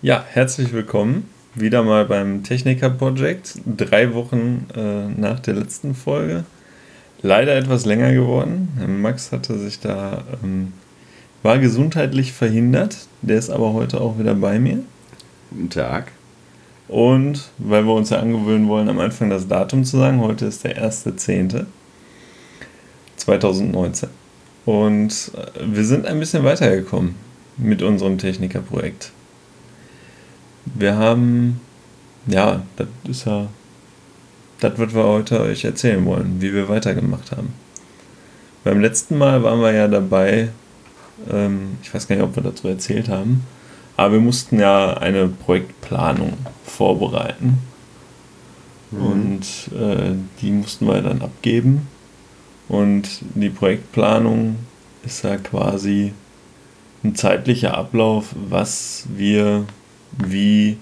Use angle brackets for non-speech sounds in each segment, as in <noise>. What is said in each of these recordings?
Ja, herzlich willkommen wieder mal beim Techniker Project. Drei Wochen äh, nach der letzten Folge. Leider etwas länger geworden. Max hatte sich da, ähm, war gesundheitlich verhindert. Der ist aber heute auch wieder bei mir. Guten Tag. Und weil wir uns ja angewöhnen wollen, am Anfang das Datum zu sagen, heute ist der 1.10.2019. Und äh, wir sind ein bisschen weitergekommen mit unserem Techniker-Projekt. Wir haben, ja, das ist ja, das wird wir heute euch erzählen wollen, wie wir weitergemacht haben. Beim letzten Mal waren wir ja dabei, ähm, ich weiß gar nicht, ob wir dazu erzählt haben, aber wir mussten ja eine Projektplanung vorbereiten. Mhm. Und äh, die mussten wir dann abgeben. Und die Projektplanung ist ja quasi ein zeitlicher Ablauf, was wir wie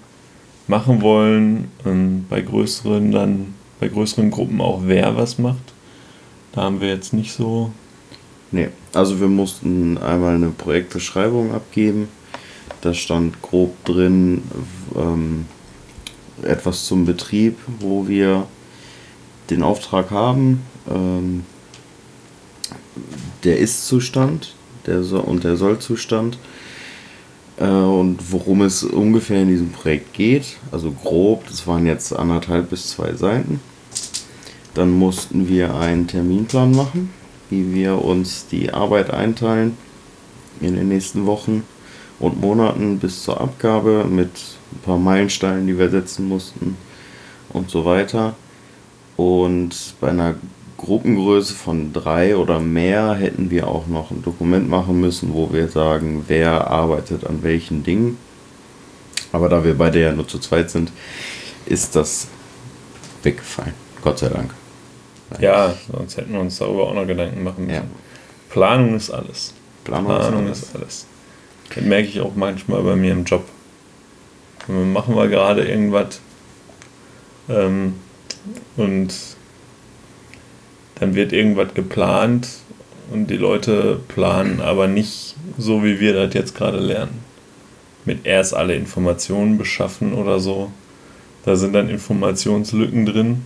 machen wollen. Bei größeren dann, bei größeren Gruppen auch wer was macht. Da haben wir jetzt nicht so. Nee, also wir mussten einmal eine Projektbeschreibung abgeben. Da stand grob drin ähm, etwas zum Betrieb, wo wir den Auftrag haben. Ähm, der Ist-Zustand der so und der Soll-Zustand äh, und worum es ungefähr in diesem Projekt geht. Also grob, das waren jetzt anderthalb bis zwei Seiten. Dann mussten wir einen Terminplan machen, wie wir uns die Arbeit einteilen in den nächsten Wochen und Monaten bis zur Abgabe mit ein paar Meilensteinen, die wir setzen mussten und so weiter. Und bei einer Gruppengröße von drei oder mehr hätten wir auch noch ein Dokument machen müssen, wo wir sagen, wer arbeitet an welchen Dingen. Aber da wir beide ja nur zu zweit sind, ist das weggefallen. Gott sei Dank. Ja, sonst hätten wir uns darüber auch noch Gedanken machen müssen. Ja. Planung ist alles. Planung, Planung ist, alles. ist alles. Das merke ich auch manchmal bei mir im Job. Machen wir gerade irgendwas ähm, und dann wird irgendwas geplant und die Leute planen aber nicht so, wie wir das jetzt gerade lernen. Mit erst alle Informationen beschaffen oder so. Da sind dann Informationslücken drin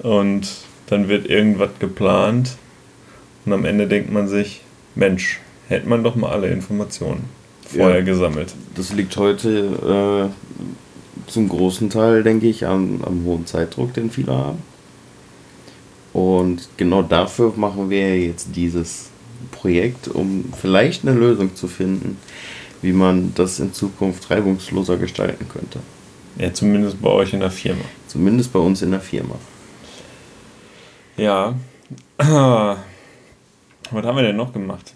und dann wird irgendwas geplant und am Ende denkt man sich, Mensch, hätte man doch mal alle Informationen vorher ja, gesammelt. Das liegt heute äh, zum großen Teil, denke ich, am, am hohen Zeitdruck, den viele haben und genau dafür machen wir jetzt dieses Projekt, um vielleicht eine Lösung zu finden, wie man das in Zukunft reibungsloser gestalten könnte. Ja, zumindest bei euch in der Firma. Zumindest bei uns in der Firma. Ja. <clears throat> Was haben wir denn noch gemacht?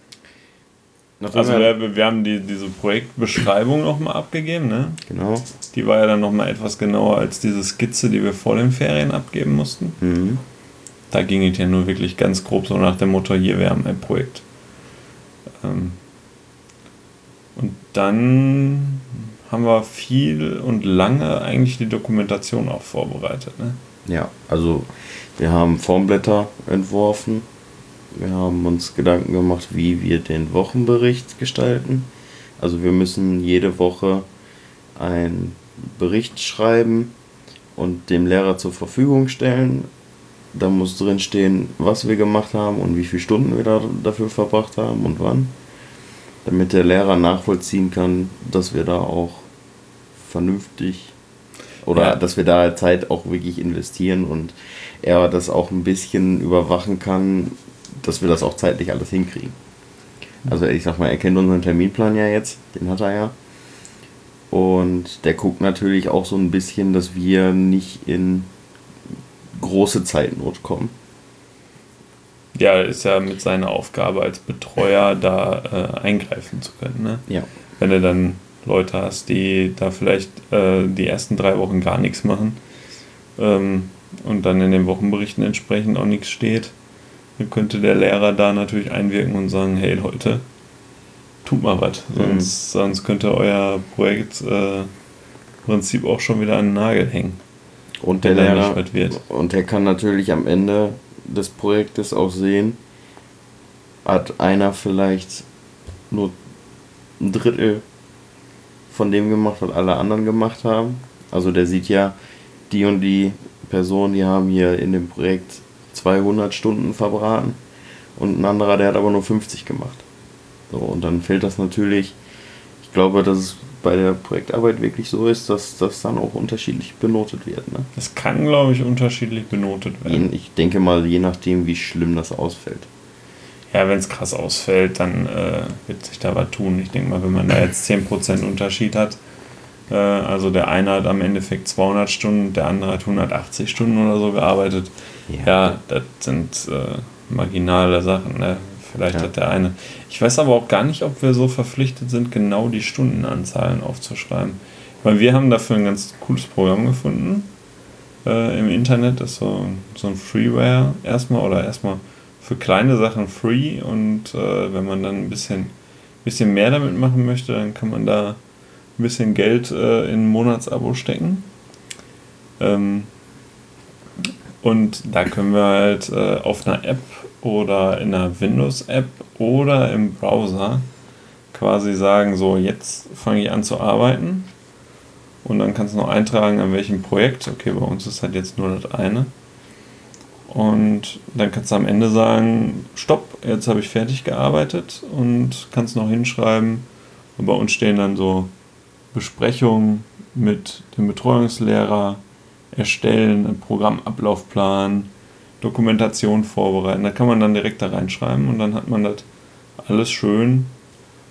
Nachdem also wir, wir haben die, diese Projektbeschreibung nochmal abgegeben, ne? Genau. Die war ja dann nochmal etwas genauer als diese Skizze, die wir vor den Ferien abgeben mussten. Mhm. Da ging es ja nur wirklich ganz grob so nach dem Motto, hier, wir haben ein Projekt. Ähm und dann haben wir viel und lange eigentlich die Dokumentation auch vorbereitet. Ne? Ja, also wir haben Formblätter entworfen. Wir haben uns Gedanken gemacht, wie wir den Wochenbericht gestalten. Also wir müssen jede Woche einen Bericht schreiben und dem Lehrer zur Verfügung stellen da muss drin stehen, was wir gemacht haben und wie viele Stunden wir da dafür verbracht haben und wann. Damit der Lehrer nachvollziehen kann, dass wir da auch vernünftig oder ja. dass wir da Zeit auch wirklich investieren und er das auch ein bisschen überwachen kann, dass wir das auch zeitlich alles hinkriegen. Also ich sag mal, er kennt unseren Terminplan ja jetzt, den hat er ja. Und der guckt natürlich auch so ein bisschen, dass wir nicht in große Zeitnot kommen. Ja, ist ja mit seiner Aufgabe als Betreuer da äh, eingreifen zu können. Ne? Ja. Wenn du dann Leute hast, die da vielleicht äh, die ersten drei Wochen gar nichts machen ähm, und dann in den Wochenberichten entsprechend auch nichts steht, dann könnte der Lehrer da natürlich einwirken und sagen, hey Leute, tut mal was, sonst, mhm. sonst könnte euer Projekt äh, Prinzip auch schon wieder an den Nagel hängen. Und der Lehrer. Und der kann natürlich am Ende des Projektes auch sehen, hat einer vielleicht nur ein Drittel von dem gemacht, was alle anderen gemacht haben. Also der sieht ja, die und die Personen, die haben hier in dem Projekt 200 Stunden verbraten und ein anderer, der hat aber nur 50 gemacht. So, und dann fällt das natürlich, ich glaube, dass es bei der Projektarbeit wirklich so ist, dass das dann auch unterschiedlich benotet wird. Ne? Das kann, glaube ich, unterschiedlich benotet werden. Ich denke mal, je nachdem, wie schlimm das ausfällt. Ja, wenn es krass ausfällt, dann äh, wird sich da was tun. Ich denke mal, wenn man da jetzt 10% Unterschied hat, äh, also der eine hat am Endeffekt 200 Stunden, der andere hat 180 Stunden oder so gearbeitet. Ja, ja das sind äh, marginale Sachen. Ne? Vielleicht ja. hat der eine. Ich weiß aber auch gar nicht, ob wir so verpflichtet sind, genau die Stundenanzahlen aufzuschreiben. Weil wir haben dafür ein ganz cooles Programm gefunden äh, im Internet. Das ist so, so ein Freeware erstmal oder erstmal für kleine Sachen free und äh, wenn man dann ein bisschen, bisschen mehr damit machen möchte, dann kann man da ein bisschen Geld äh, in ein Monatsabo stecken. Ähm, und da können wir halt äh, auf einer App oder in einer Windows-App oder im Browser quasi sagen, so jetzt fange ich an zu arbeiten. Und dann kannst du noch eintragen, an welchem Projekt. Okay, bei uns ist halt jetzt nur das eine. Und dann kannst du am Ende sagen, stopp, jetzt habe ich fertig gearbeitet und kannst noch hinschreiben. Und bei uns stehen dann so Besprechungen mit dem Betreuungslehrer, erstellen, einen Programmablaufplan, Dokumentation vorbereiten. Da kann man dann direkt da reinschreiben und dann hat man das alles schön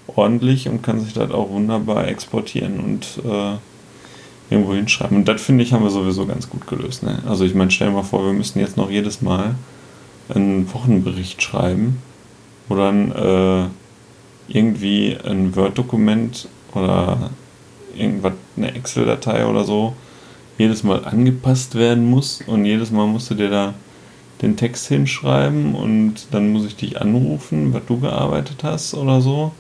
ordentlich und kann sich das auch wunderbar exportieren und äh, irgendwo hinschreiben. Und das finde ich, haben wir sowieso ganz gut gelöst. Ne? Also ich meine, stell dir mal vor, wir müssen jetzt noch jedes Mal einen Wochenbericht schreiben oder ein, äh, irgendwie ein Word-Dokument oder irgendwas, eine Excel-Datei oder so jedes Mal angepasst werden muss und jedes Mal musst du dir da den Text hinschreiben und dann muss ich dich anrufen, was du gearbeitet hast oder so.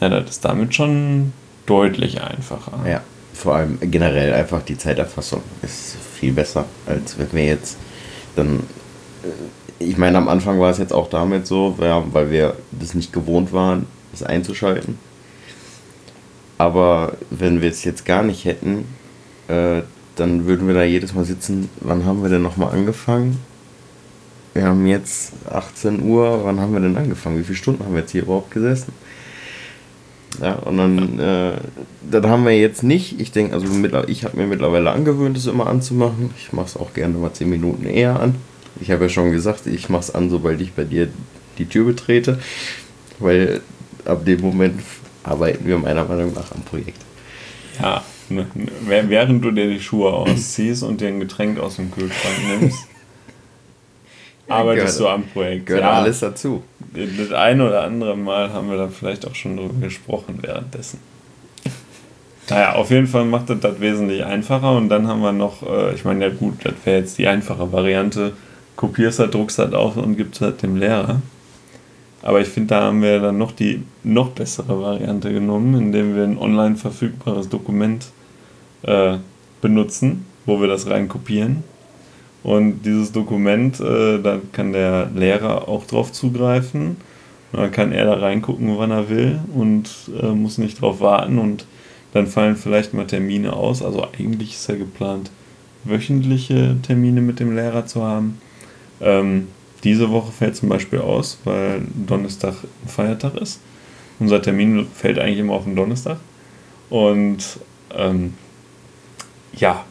Ja, das ist damit schon deutlich einfacher. Ja, vor allem generell einfach die Zeiterfassung ist viel besser, als wenn wir jetzt dann. Äh, ich meine, am Anfang war es jetzt auch damit so, weil wir das nicht gewohnt waren, das einzuschalten. Aber wenn wir es jetzt gar nicht hätten, äh, dann würden wir da jedes Mal sitzen. Wann haben wir denn nochmal angefangen? Wir haben jetzt 18 Uhr. Wann haben wir denn angefangen? Wie viele Stunden haben wir jetzt hier überhaupt gesessen? Ja, und dann, äh, das haben wir jetzt nicht. Ich denke, also ich habe mir mittlerweile angewöhnt, es immer anzumachen. Ich mache es auch gerne mal 10 Minuten eher an. Ich habe ja schon gesagt, ich mache es an, sobald ich bei dir die Tür betrete. Weil ab dem Moment arbeiten wir meiner Meinung nach am Projekt. Ja, Ne, während du dir die Schuhe ausziehst und dir ein Getränk aus dem Kühlschrank nimmst, arbeitest gehört, du am Projekt. Gehört ja, alles dazu. Das eine oder andere Mal haben wir da vielleicht auch schon drüber gesprochen währenddessen. Naja, auf jeden Fall macht das das wesentlich einfacher und dann haben wir noch, äh, ich meine, ja gut, das wäre jetzt die einfache Variante, kopierst das, druckst das auf und gibst das dem Lehrer. Aber ich finde, da haben wir dann noch die noch bessere Variante genommen, indem wir ein online verfügbares Dokument äh, benutzen, wo wir das rein kopieren. Und dieses Dokument, äh, da kann der Lehrer auch drauf zugreifen. Und dann kann er da reingucken, wann er will und äh, muss nicht drauf warten. Und dann fallen vielleicht mal Termine aus. Also eigentlich ist ja geplant, wöchentliche Termine mit dem Lehrer zu haben. Ähm, diese Woche fällt zum Beispiel aus, weil Donnerstag Feiertag ist. Unser Termin fällt eigentlich immer auf den Donnerstag. Und ähm, ja,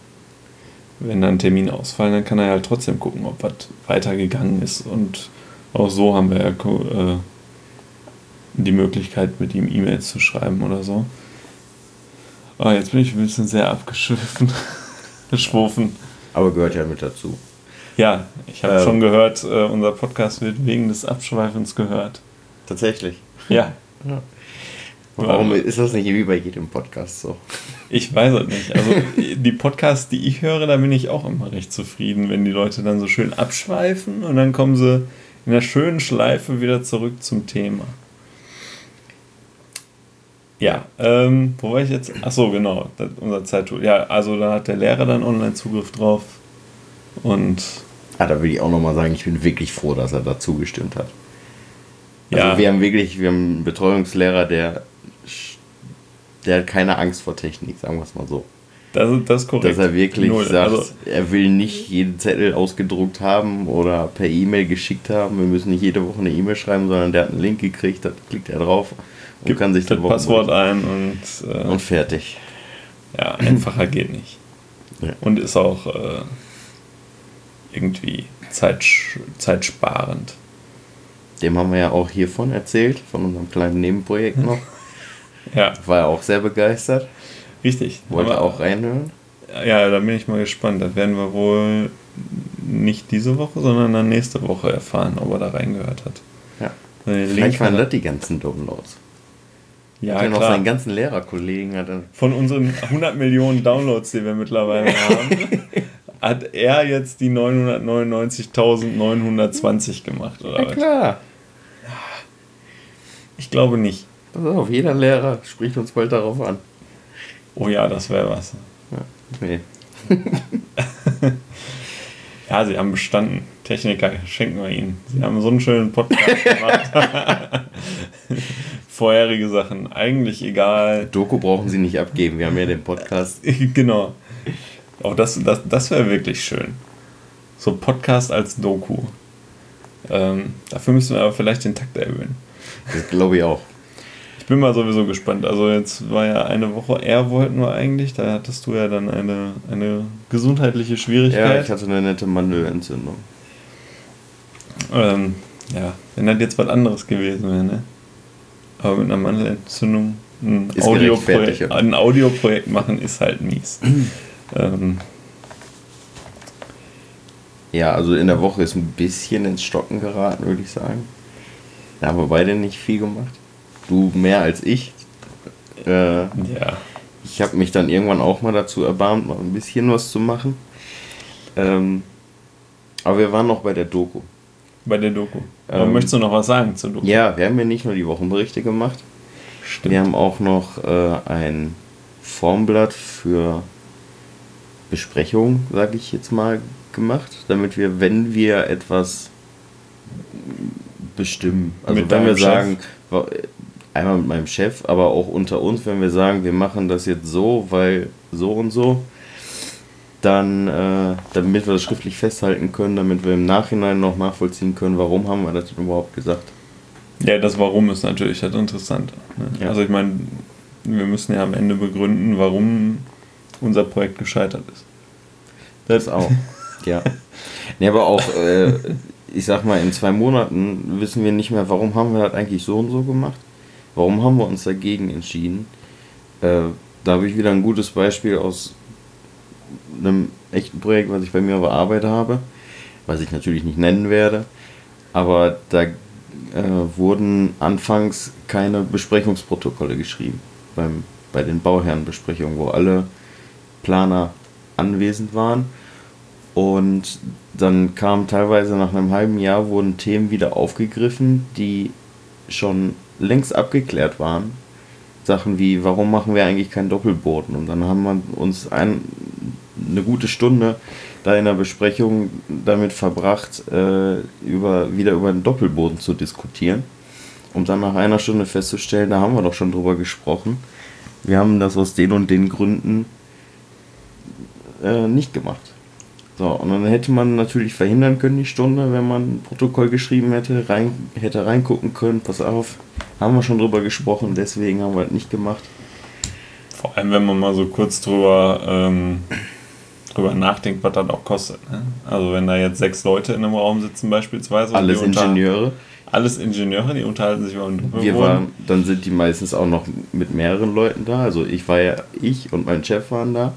wenn dann Termine ausfallen, dann kann er halt trotzdem gucken, ob was weitergegangen ist. Und auch so haben wir ja äh, die Möglichkeit, mit ihm E-Mails zu schreiben oder so. Oh, jetzt bin ich ein bisschen sehr abgeschwiffen. <laughs> Geschwufen. Aber gehört ja mit dazu. Ja, ich habe ähm, schon gehört, äh, unser Podcast wird wegen des Abschweifens gehört. Tatsächlich. Ja. ja. Warum ist das nicht wie bei jedem Podcast so? Ich weiß es nicht. Also <laughs> die Podcasts, die ich höre, da bin ich auch immer recht zufrieden, wenn die Leute dann so schön abschweifen und dann kommen sie in einer schönen Schleife wieder zurück zum Thema. Ja, ähm, wo war ich jetzt? Achso, genau, das, unser Zeittool. Ja, also da hat der Lehrer dann Online-Zugriff drauf und. Ja, da will ich auch nochmal sagen, ich bin wirklich froh, dass er dazu gestimmt hat. Also ja. wir haben wirklich, wir haben einen Betreuungslehrer, der der hat keine Angst vor Technik, sagen wir es mal so. Das, das ist korrekt. Dass er wirklich Null. sagt, Also, er will nicht jeden Zettel ausgedruckt haben oder per E-Mail geschickt haben. Wir müssen nicht jede Woche eine E-Mail schreiben, sondern der hat einen Link gekriegt, da klickt er drauf und gibt kann sich das Passwort ein und, äh, und fertig. ja, einfacher geht nicht. Ja. Und ist auch äh, irgendwie zeitsch zeitsparend. Dem haben wir ja auch hiervon erzählt, von unserem kleinen Nebenprojekt noch. <laughs> Ja, War er auch sehr begeistert. richtig. Wollte Aber- auch reinhören. Ja, da bin ich mal gespannt. Das werden wir wohl nicht diese Woche, sondern dann nächste Woche erfahren, ob er da reingehört hat. Ja. Den Vielleicht waren das die ganzen Downloads. ja, hat er noch klar. seinen ganzen Lehrerkollegen hat Von unseren 100 Millionen Downloads, die wir mittlerweile <laughs> haben, hat er jetzt die 999.920 gemacht, oder Ja was? klar. Ich glaube nicht. Pass auf, jeder Lehrer spricht uns bald darauf an. Oh ja, das wäre was. Ja. Nee. <laughs> Ja, sie haben bestanden. Techniker schenken wir ihnen. Sie haben so einen schönen Podcast gemacht. <laughs> Vorherige Sachen, eigentlich egal. Doku brauchen sie nicht abgeben, wir haben ja den Podcast. <laughs> genau. Auch das, das, das wäre wirklich schön. So Podcast als Doku. Ähm, dafür müssen wir aber vielleicht den Takt erhöhen. Das glaube ich auch. Ich bin mal sowieso gespannt. Also jetzt war ja eine Woche, er wollten wir eigentlich, da hattest du ja dann eine, eine gesundheitliche Ja, Schwierigkeit. ich hatte eine nette Mandelentzündung. ähm, ja, wenn das jetzt was anderes gewesen wäre, ne? Aber mit einer Mandelentzündung ein Audioprojekt, ein Audioprojekt machen ist halt mies. <clears throat> ähm, Ja, also in der Woche ist ein bisschen ins Stocken geraten, würde ich sagen. Da haben wir beide nicht viel gemacht. Du mehr als ich. Äh, ja. ich habe mich dann irgendwann auch mal dazu erbarmt, mal ein bisschen was zu machen. Ähm, aber wir waren noch bei der Doku. Bei der Doku. Ähm, möchtest du noch was sagen zur Doku? Ja, wir haben ja nicht nur die Wochenberichte gemacht. Stimmt. Wir haben auch noch äh, ein Formblatt für Besprechungen, sage ich jetzt mal, gemacht, damit wir, wenn wir etwas bestimmen, also Mit wenn wir deinem sagen, einmal mit meinem Chef, aber auch unter uns, wenn wir sagen, wir machen das jetzt so, weil so und so, dann, äh, damit wir das schriftlich festhalten können, damit wir im Nachhinein noch nachvollziehen können, warum haben wir das überhaupt gesagt. Ja, das Warum ist natürlich das Interessante. Ne? Ja. Also ich meine, wir müssen ja am Ende begründen, warum unser Projekt gescheitert ist. Das auch. ja. Nee, aber auch, äh, ich sag mal, in zwei Monaten wissen wir nicht mehr, warum haben wir das eigentlich so und so gemacht? Warum haben wir uns dagegen entschieden? Äh, da habe ich wieder ein gutes Beispiel aus einem echten Projekt, was ich bei mir auf der Arbeit habe, was ich natürlich nicht nennen werde. Aber da äh, wurden anfangs keine Besprechungsprotokolle geschrieben beim, bei den Bauherrenbesprechungen, wo alle Planer anwesend waren. Und dann kam teilweise nach einem halben Jahr wurden Themen wieder aufgegriffen, die schon längst abgeklärt waren. Sachen wie, warum machen wir eigentlich keinen Doppelboden? Und dann haben wir uns ein, eine gute Stunde da in der Besprechung damit verbracht, äh, über, wieder über den Doppelboden zu diskutieren. Um dann nach einer Stunde festzustellen, da haben wir doch schon drüber gesprochen. Wir haben das aus den und den Gründen äh, nicht gemacht. So, und dann hätte man natürlich verhindern können, die Stunde, wenn man ein Protokoll geschrieben hätte, rein, hätte reingucken können, pass auf, haben wir schon drüber gesprochen, deswegen haben wir es nicht gemacht. Vor allem, wenn man mal so kurz drüber, ähm, drüber nachdenkt, was das auch kostet. Ne? Also wenn da jetzt sechs Leute in einem Raum sitzen beispielsweise. und Alles Ingenieure. Alles Ingenieure, die unterhalten sich über einen Wir waren, dann sind die meistens auch noch mit mehreren Leuten da. Also ich war ja, ich und mein Chef waren da.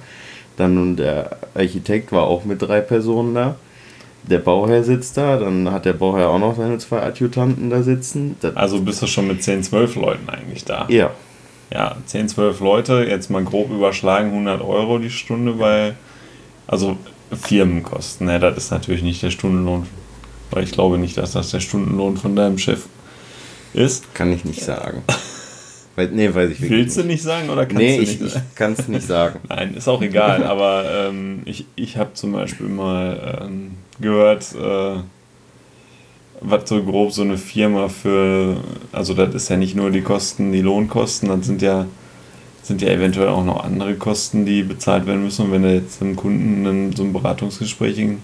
Dann und der Architekt war auch mit drei Personen da. Der Bauherr sitzt da, dann hat der Bauherr auch noch seine zwei Adjutanten da sitzen. Das, Also bist du schon mit 10, 12 Leuten eigentlich da. ja, Ja, 10, 12 Leute, jetzt mal grob überschlagen, 100 Euro die Stunde bei, also Firmenkosten. Ne, das ist natürlich nicht der Stundenlohn, weil ich glaube nicht, dass das der Stundenlohn von deinem Chef ist. kann ich nicht sagen. <laughs> Weil, nee, weiß ich wirklich Willst du nicht sagen oder kannst Nee, du ich, nicht ich sagen? kann es nicht sagen. <laughs> Nein, ist auch egal, <laughs> aber ähm, ich, ich habe zum Beispiel mal ähm, gehört, äh, was so grob so eine Firma für, also das ist ja nicht nur die Kosten, die Lohnkosten, das sind ja sind ja eventuell auch noch andere Kosten, die bezahlt werden müssen. Und wenn du jetzt einem Kunden dann so ein Beratungsgespräch in,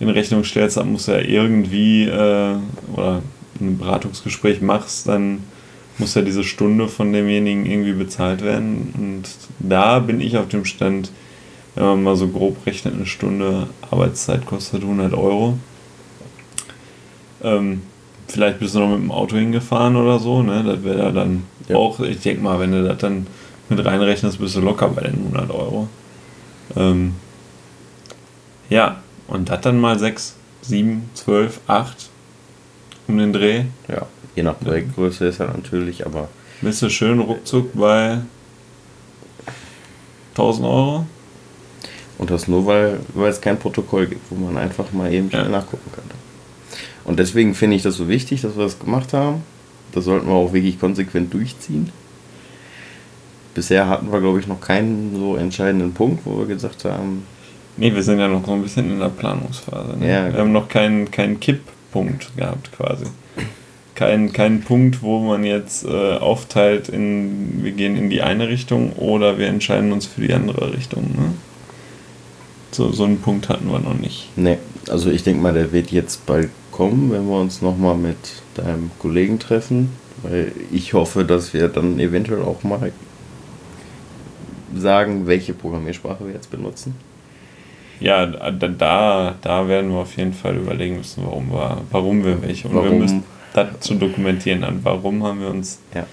in Rechnung stellst, dann muss er irgendwie äh, oder ein Beratungsgespräch machst, dann muss ja diese Stunde von demjenigen irgendwie bezahlt werden. Und da bin ich auf dem Stand, wenn man mal so grob rechnet, eine Stunde Arbeitszeit kostet 100 Euro. Ähm, vielleicht bist du noch mit dem Auto hingefahren oder so, ne? Das wäre ja dann ja. auch, ich denke mal, wenn du das dann mit reinrechnest, bist du locker bei den 100 Euro. Ähm, ja, und das dann mal 6, 7, 12, 8 um den Dreh. Ja, je nach Projektgröße ist er natürlich, aber. Bist du schön ruckzuck bei 1000 Euro? Und das nur, weil, weil es kein Protokoll gibt, wo man einfach mal eben schnell ja. nachgucken könnte. Und deswegen finde ich das so wichtig, dass wir das gemacht haben. Das sollten wir auch wirklich konsequent durchziehen. Bisher hatten wir, glaube ich, noch keinen so entscheidenden Punkt, wo wir gesagt haben. Nee, wir sind ja noch so ein bisschen in der Planungsphase. Ne? Ja, wir haben noch keinen, keinen Kipppunkt gehabt quasi kein, kein Punkt, wo man jetzt äh, aufteilt in, wir gehen in die eine Richtung oder wir entscheiden uns für die andere Richtung. Ne? So, so einen Punkt hatten wir noch nicht. Nee, also ich denke mal, der wird jetzt bald kommen, wenn wir uns nochmal mit deinem Kollegen treffen, weil ich hoffe, dass wir dann eventuell auch mal sagen, welche Programmiersprache wir jetzt benutzen. Ja, da, da werden wir auf jeden Fall überlegen müssen, warum wir, warum wir welche. Und warum, wir müssen, das zu dokumentieren an. Warum haben wir uns. Ja.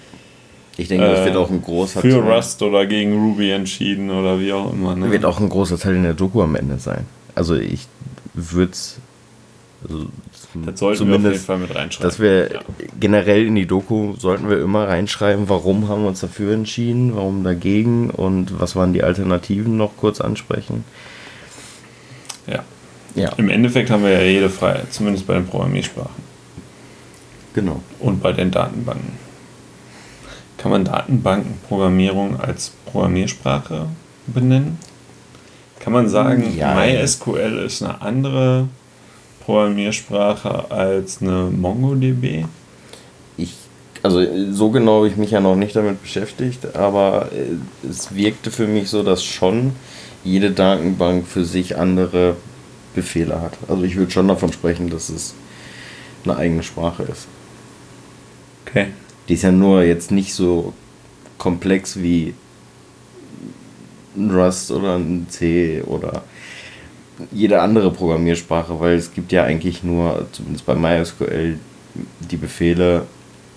Ich denke, das wird auch ein großer Für Teil. Rust oder gegen Ruby entschieden oder wie auch immer. Ne? Wird auch ein großer Teil in der Doku am Ende sein. Also ich würde es. Also das sollten wir auf jeden Fall mit reinschreiben. Dass wir ja. generell in die Doku sollten wir immer reinschreiben, warum haben wir uns dafür entschieden, warum dagegen und was waren die Alternativen noch kurz ansprechen. Ja. ja. Im Endeffekt haben wir ja jede Freiheit, zumindest bei den Programmiersprachen. Genau. Und bei den Datenbanken. Kann man Datenbankenprogrammierung als Programmiersprache benennen? Kann man sagen, ja. MySQL ist eine andere Programmiersprache als eine MongoDB? Ich, also so genau habe ich mich ja noch nicht damit beschäftigt, aber äh, es wirkte für mich so, dass schon jede Datenbank für sich andere Befehle hat. Also ich würde schon davon sprechen, dass es eine eigene Sprache ist. Okay. Die ist ja nur jetzt nicht so komplex wie ein Rust oder ein C oder jede andere Programmiersprache, weil es gibt ja eigentlich nur, zumindest bei MySQL, die Befehle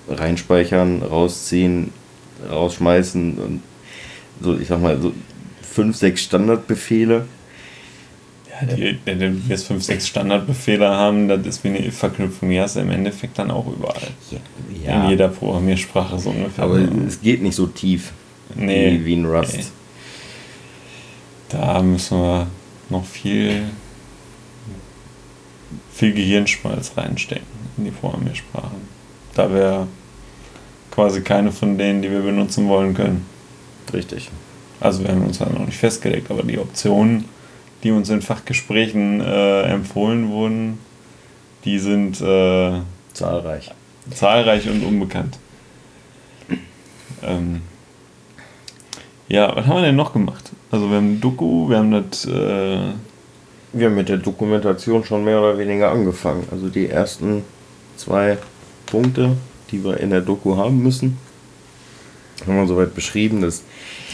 reinspeichern, rausziehen, rausschmeißen und so, ich sag mal, so fünf, sechs Standardbefehle ja, die, wenn wir jetzt fünf, sechs Standardbefehle haben, das ist wie eine If-Verknüpfung, die hast du im Endeffekt dann auch überall. Ja. In jeder Programmiersprache so ungefähr. Aber es geht nicht so tief nee, wie, wie ein Rust. Nee. Da müssen wir noch viel, viel Gehirnschmalz reinstecken in die Programmiersprachen. Da wäre quasi keine von denen, die wir benutzen wollen können. Richtig. Also wir haben uns halt noch nicht festgelegt, aber die Optionen die uns in Fachgesprächen äh, empfohlen wurden, die sind äh, zahlreich. Zahlreich und unbekannt. Ähm, ja, was haben wir denn noch gemacht? Also wir haben Doku, wir haben das... Äh, wir haben mit der Dokumentation schon mehr oder weniger angefangen. Also die ersten zwei Punkte, die wir in der Doku haben müssen, haben wir soweit beschrieben, dass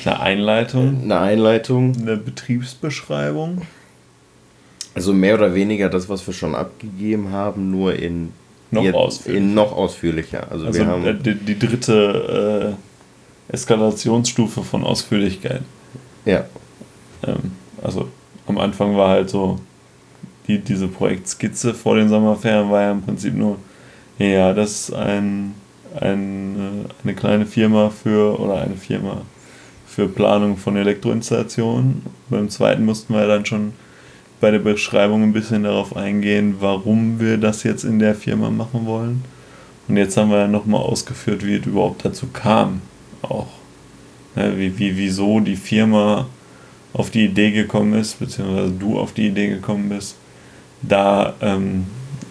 eine Einleitung. Eine Einleitung. Eine Betriebsbeschreibung. Also mehr oder weniger das, was wir schon abgegeben haben, nur in noch, ausführlicher. In noch ausführlicher. Also, also wir haben äh, die, die dritte äh, Eskalationsstufe von Ausführlichkeit. Ja. Ähm, also am Anfang war halt so, die, diese Projektskizze vor den Sommerferien war ja im Prinzip nur, ja, das ist ein, ein, äh, eine kleine Firma für, oder eine Firma für Planung von Elektroinstallationen. Beim zweiten mussten wir dann schon bei der Beschreibung ein bisschen darauf eingehen, warum wir das jetzt in der Firma machen wollen. Und jetzt haben wir ja nochmal ausgeführt, wie es überhaupt dazu kam. Auch. Ja, wie, wie, wieso die Firma auf die Idee gekommen ist, beziehungsweise du auf die Idee gekommen bist, da ähm,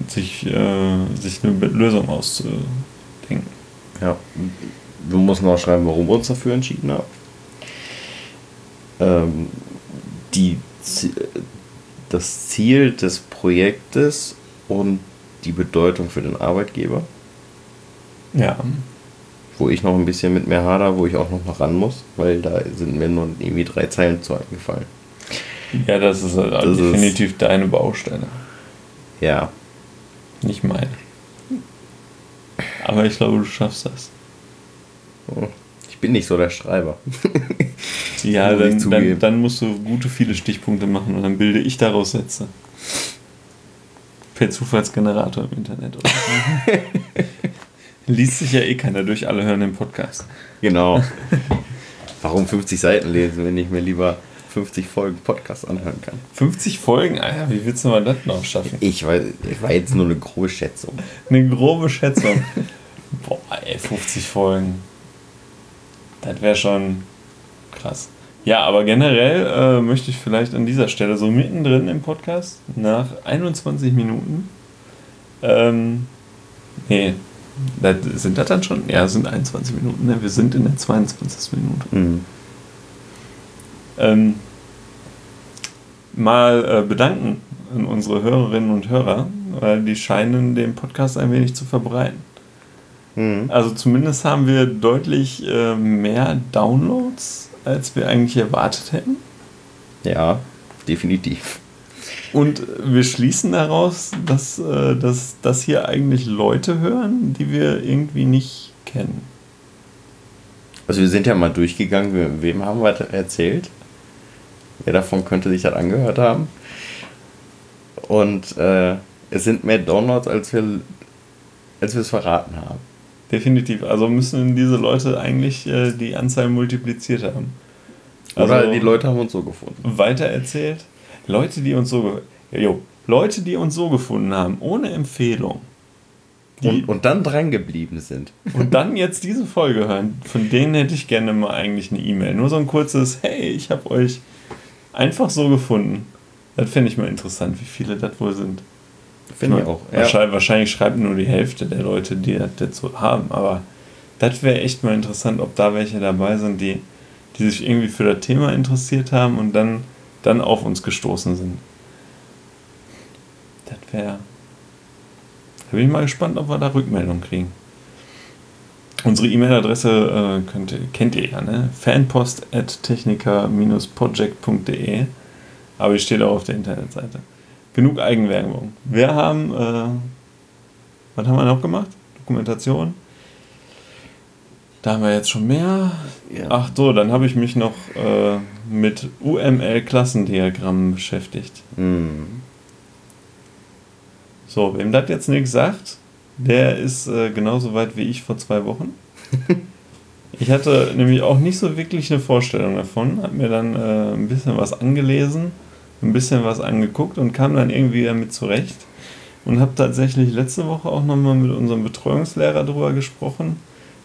sich, äh, sich eine Lösung auszudenken. Ja, wir müssen auch schreiben, warum wir uns dafür entschieden haben. Ähm, die, das Ziel des Projektes und die Bedeutung für den Arbeitgeber. Ja. Wo ich noch ein bisschen mit mir hader, wo ich auch noch ran muss, weil da sind mir nur irgendwie drei Zeilen zu eingefallen. Ja, das ist halt das definitiv ist, deine Baustelle. Ja. Nicht meine. Aber ich glaube, du schaffst das. Bin nicht so der Schreiber. <laughs> ja, dann, dann, dann, musst du gute viele Stichpunkte machen und dann bilde ich daraus Sätze. Per Zufallsgenerator im Internet. Oder <laughs> Liest sich ja eh keiner durch, alle hören den Podcast. Genau. <laughs> Warum 50 Seiten lesen, wenn ich mir lieber 50 Folgen Podcast anhören kann? 50 Folgen? Alter, wie willst du mal das noch schaffen? Ich weiß, ich war jetzt nur eine grobe Schätzung. Eine grobe Schätzung. Boah, ey, 50 Folgen. Das wäre schon krass. Ja, aber generell äh, möchte ich vielleicht an dieser Stelle so mittendrin im Podcast nach 21 Minuten. Ähm, nee, das, sind das dann schon? Ja, sind 21 Minuten. Ne? Wir sind in der 22. Minute. Mhm. Ähm, mal äh, bedanken an unsere Hörerinnen und Hörer, weil die scheinen den Podcast ein wenig zu verbreiten. Mhm. Also zumindest haben wir deutlich äh, mehr Downloads als wir eigentlich erwartet hätten. Ja, definitiv. Und wir schließen daraus, dass, äh, dass, dass hier eigentlich Leute hören, die wir irgendwie nicht kennen. Also wir sind ja mal durchgegangen, wem haben wir erzählt? Wer davon könnte sich das angehört haben? Und äh, es sind mehr Downloads, als wir, als wir es verraten haben. Definitiv. Also müssen diese Leute eigentlich äh, die Anzahl multipliziert haben. Also Oder die Leute haben uns so gefunden. Weitererzählt. Leute, die uns so jo, Leute, die uns so gefunden haben, ohne Empfehlung. Und, und dann dran geblieben sind. Und dann jetzt diese Folge hören. Von denen hätte ich gerne mal eigentlich eine E-Mail. Nur so ein kurzes, hey, ich habe euch einfach so gefunden. Das fände ich mal interessant, wie viele das wohl sind. Finde ich auch. Wahrscheinlich, ja. wahrscheinlich schreibt nur die Hälfte der Leute, die das dazu haben, aber das wäre echt mal interessant, ob da welche dabei sind, die, die sich irgendwie für das Thema interessiert haben und dann, dann auf uns gestoßen sind. Das wäre. Da bin ich mal gespannt, ob wir da Rückmeldung kriegen. Unsere E-Mail-Adresse äh, kennt ihr ja, ne? fanpost at techniker-project.de. Aber die steht auch auf der Internetseite genug Eigenwerbung. Wir haben, äh, was haben wir noch gemacht? Dokumentation. Da haben wir jetzt schon mehr. Ja. Ach so, dann habe ich mich noch äh, mit UML-Klassendiagrammen beschäftigt. Mhm. So, wem das jetzt nichts sagt, der ist äh, genauso weit wie ich vor zwei Wochen. <laughs> ich hatte nämlich auch nicht so wirklich eine Vorstellung davon, habe mir dann äh, ein bisschen was angelesen ein bisschen was angeguckt und kam dann irgendwie damit zurecht. Und habe tatsächlich letzte Woche auch nochmal mit unserem Betreuungslehrer darüber gesprochen,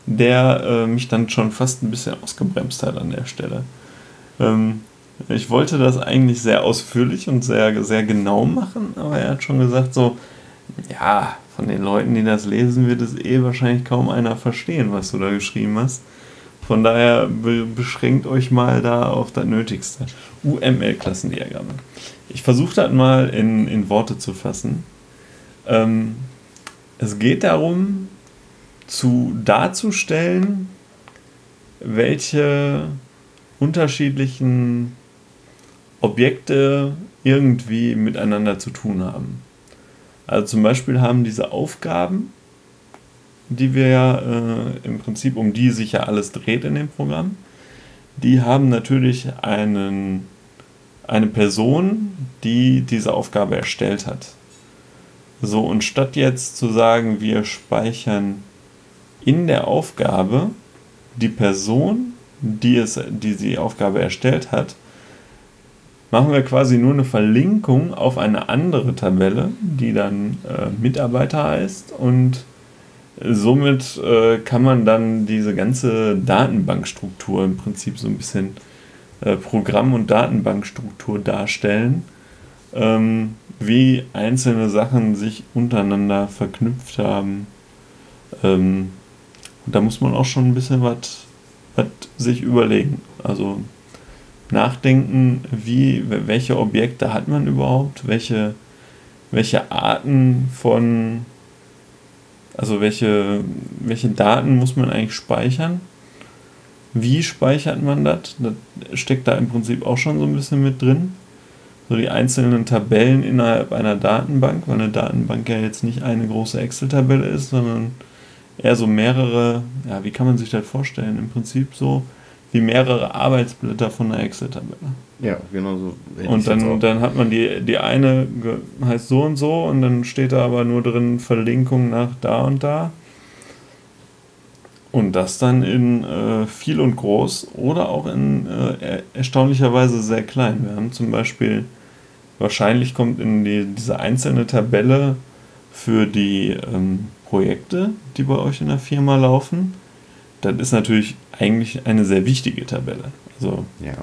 der äh, mich dann schon fast ein bisschen ausgebremst hat an der Stelle. Ähm, ich wollte das eigentlich sehr ausführlich und sehr, sehr genau machen, aber er hat schon gesagt, so, ja, von den Leuten, die das lesen, wird es eh wahrscheinlich kaum einer verstehen, was du da geschrieben hast. Von daher beschränkt euch mal da auf das Nötigste. UML-Klassendiagramme. Ich versuche das mal in, in Worte zu fassen. Ähm, es geht darum, zu darzustellen, welche unterschiedlichen Objekte irgendwie miteinander zu tun haben. Also zum Beispiel haben diese Aufgaben die wir ja äh, im Prinzip, um die sich ja alles dreht in dem Programm, die haben natürlich einen, eine Person, die diese Aufgabe erstellt hat. So, und statt jetzt zu sagen, wir speichern in der Aufgabe die Person, die, es, die die Aufgabe erstellt hat, machen wir quasi nur eine Verlinkung auf eine andere Tabelle, die dann äh, Mitarbeiter heißt und somit äh, kann man dann diese ganze Datenbankstruktur im Prinzip so ein bisschen äh, Programm- und Datenbankstruktur darstellen, ähm, wie einzelne Sachen sich untereinander verknüpft haben. Ähm, da muss man auch schon ein bisschen was sich überlegen. Also nachdenken, wie, welche Objekte hat man überhaupt, welche, welche Arten von, also welche, welche Daten muss man eigentlich speichern, wie speichert man das, das steckt da im Prinzip auch schon so ein bisschen mit drin. So die einzelnen Tabellen innerhalb einer Datenbank, weil eine Datenbank ja jetzt nicht eine große Excel-Tabelle ist, sondern eher so mehrere, ja, wie kann man sich das vorstellen? Im Prinzip so wie mehrere Arbeitsblätter von einer Excel-Tabelle. Ja, genau so. Und dann, dann hat man die, die eine heißt so und so und dann steht da aber nur drin Verlinkung nach da und da. Und das dann in äh, viel und groß oder auch in äh, erstaunlicherweise sehr klein. Wir haben zum Beispiel, wahrscheinlich kommt in die, diese einzelne Tabelle für die ähm, Projekte, die bei euch in der Firma laufen. Das ist natürlich eigentlich eine sehr wichtige Tabelle. Also, ja.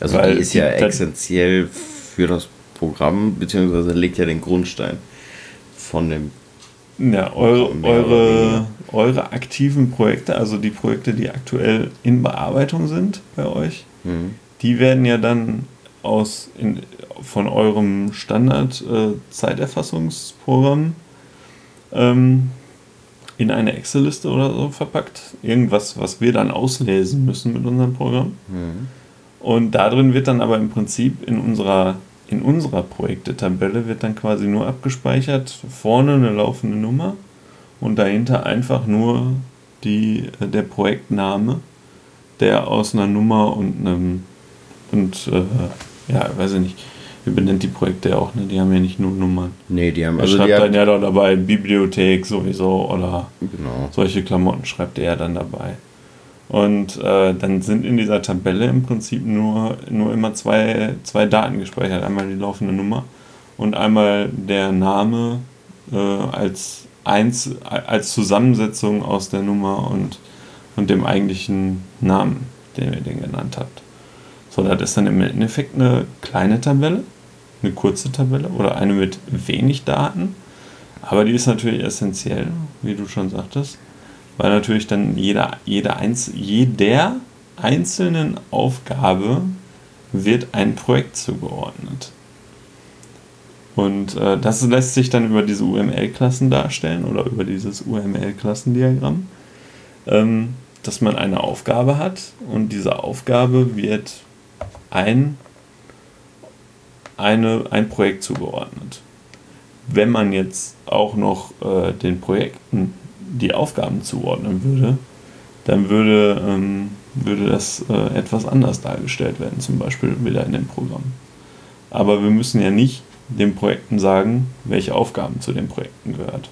Also die ist ja essentiell für das Programm, beziehungsweise legt ja den Grundstein von dem. Ja, eure, eure, eure aktiven Projekte, also die Projekte, die aktuell in Bearbeitung sind bei euch, mhm. die werden ja dann aus in, von eurem Standard-Zeiterfassungsprogramm äh, ähm, in eine Excel-Liste oder so verpackt. Irgendwas, was wir dann auslesen müssen mit unserem Programm. Mhm. Und darin wird dann aber im Prinzip in unserer, in unserer Projekte-Tabelle wird dann quasi nur abgespeichert, vorne eine laufende Nummer und dahinter einfach nur die, äh, der Projektname, der aus einer Nummer und einem und äh, ja, weiß ich nicht, wie benennt die Projekte auch, ne? Die haben ja nicht nur Nummern. Nee, die haben er also. schreibt die dann ja da dabei Bibliothek sowieso oder genau. solche Klamotten schreibt er dann dabei. Und äh, dann sind in dieser Tabelle im Prinzip nur, nur immer zwei, zwei Daten gespeichert. Einmal die laufende Nummer und einmal der Name äh, als, eins, als Zusammensetzung aus der Nummer und, und dem eigentlichen Namen, den ihr den genannt habt. So, das ist dann im Endeffekt eine kleine Tabelle eine kurze Tabelle oder eine mit wenig Daten. Aber die ist natürlich essentiell, wie du schon sagtest, weil natürlich dann jeder, jeder Einz jeder einzelnen Aufgabe wird ein Projekt zugeordnet. Und äh, das lässt sich dann über diese UML-Klassen darstellen oder über dieses UML-Klassendiagramm, ähm, dass man eine Aufgabe hat und diese Aufgabe wird ein eine, ein Projekt zugeordnet. Wenn man jetzt auch noch äh, den Projekten die Aufgaben zuordnen würde, dann würde, ähm, würde das äh, etwas anders dargestellt werden, zum Beispiel wieder in dem Programm. Aber wir müssen ja nicht den Projekten sagen, welche Aufgaben zu den Projekten gehört.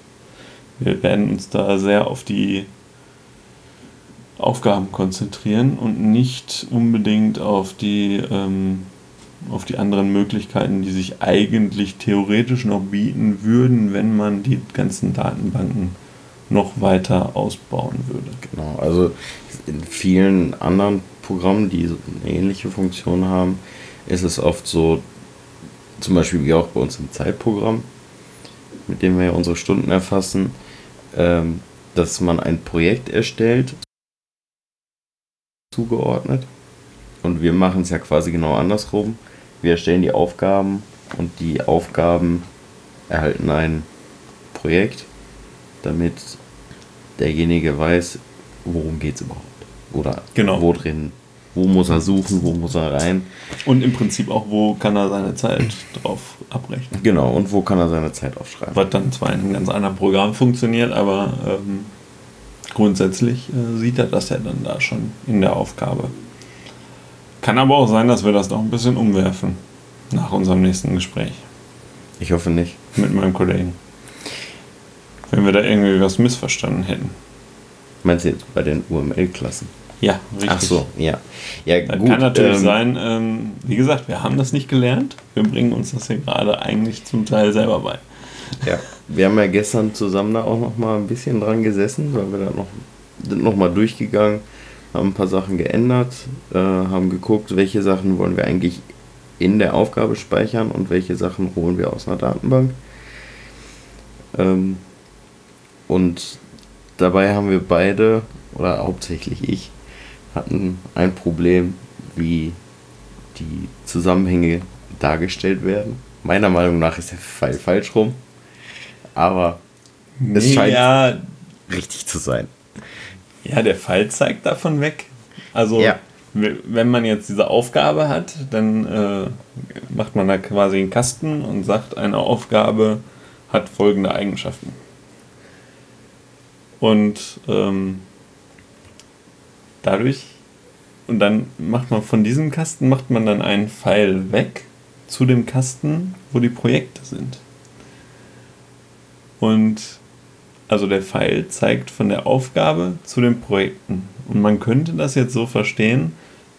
Wir werden uns da sehr auf die Aufgaben konzentrieren und nicht unbedingt auf die ähm, auf die anderen Möglichkeiten, die sich eigentlich theoretisch noch bieten würden, wenn man die ganzen Datenbanken noch weiter ausbauen würde. Genau, also in vielen anderen Programmen, die eine ähnliche Funktion haben, ist es oft so, zum Beispiel wie auch bei uns im Zeitprogramm, mit dem wir unsere Stunden erfassen, ähm, dass man ein Projekt erstellt, zugeordnet. Und wir machen es ja quasi genau andersrum wir erstellen die Aufgaben und die Aufgaben erhalten ein Projekt, damit derjenige weiß, worum geht es überhaupt. Oder genau. wo drin, wo muss er suchen, wo muss er rein. Und im Prinzip auch, wo kann er seine Zeit drauf abrechnen. Genau, und wo kann er seine Zeit aufschreiben. Was dann zwar in einem ganz anderen Programm funktioniert, aber ähm, grundsätzlich äh, sieht er das ja dann da schon in der Aufgabe. Kann aber auch sein, dass wir das noch ein bisschen umwerfen nach unserem nächsten Gespräch. Ich hoffe nicht. Mit meinem Kollegen. Wenn wir da irgendwie was missverstanden hätten. Meinst du jetzt bei den UML-Klassen? Ja, richtig. Ach so, ja. ja das gut, kann natürlich ähm, sein, ähm, wie gesagt, wir haben das nicht gelernt. Wir bringen uns das hier gerade eigentlich zum Teil selber bei. Ja, wir haben ja gestern zusammen da auch noch mal ein bisschen dran gesessen, weil wir da noch, sind noch mal durchgegangen haben ein paar Sachen geändert, äh, haben geguckt, welche Sachen wollen wir eigentlich in der Aufgabe speichern und welche Sachen holen wir aus einer Datenbank. Ähm, und dabei haben wir beide, oder hauptsächlich ich, hatten ein Problem, wie die Zusammenhänge dargestellt werden. Meiner Meinung nach ist der Pfeil falsch rum, aber es Nee, scheint ja, richtig zu sein. ja, der Pfeil zeigt davon weg. Also, Ja. wenn man jetzt diese Aufgabe hat, dann äh, macht man da quasi einen Kasten und sagt, eine Aufgabe hat folgende Eigenschaften. Und ähm, dadurch, und dann macht man von diesem Kasten, macht man dann einen Pfeil weg zu dem Kasten, wo die Projekte sind. Und also der Pfeil zeigt von der Aufgabe zu den Projekten. Und man könnte das jetzt so verstehen,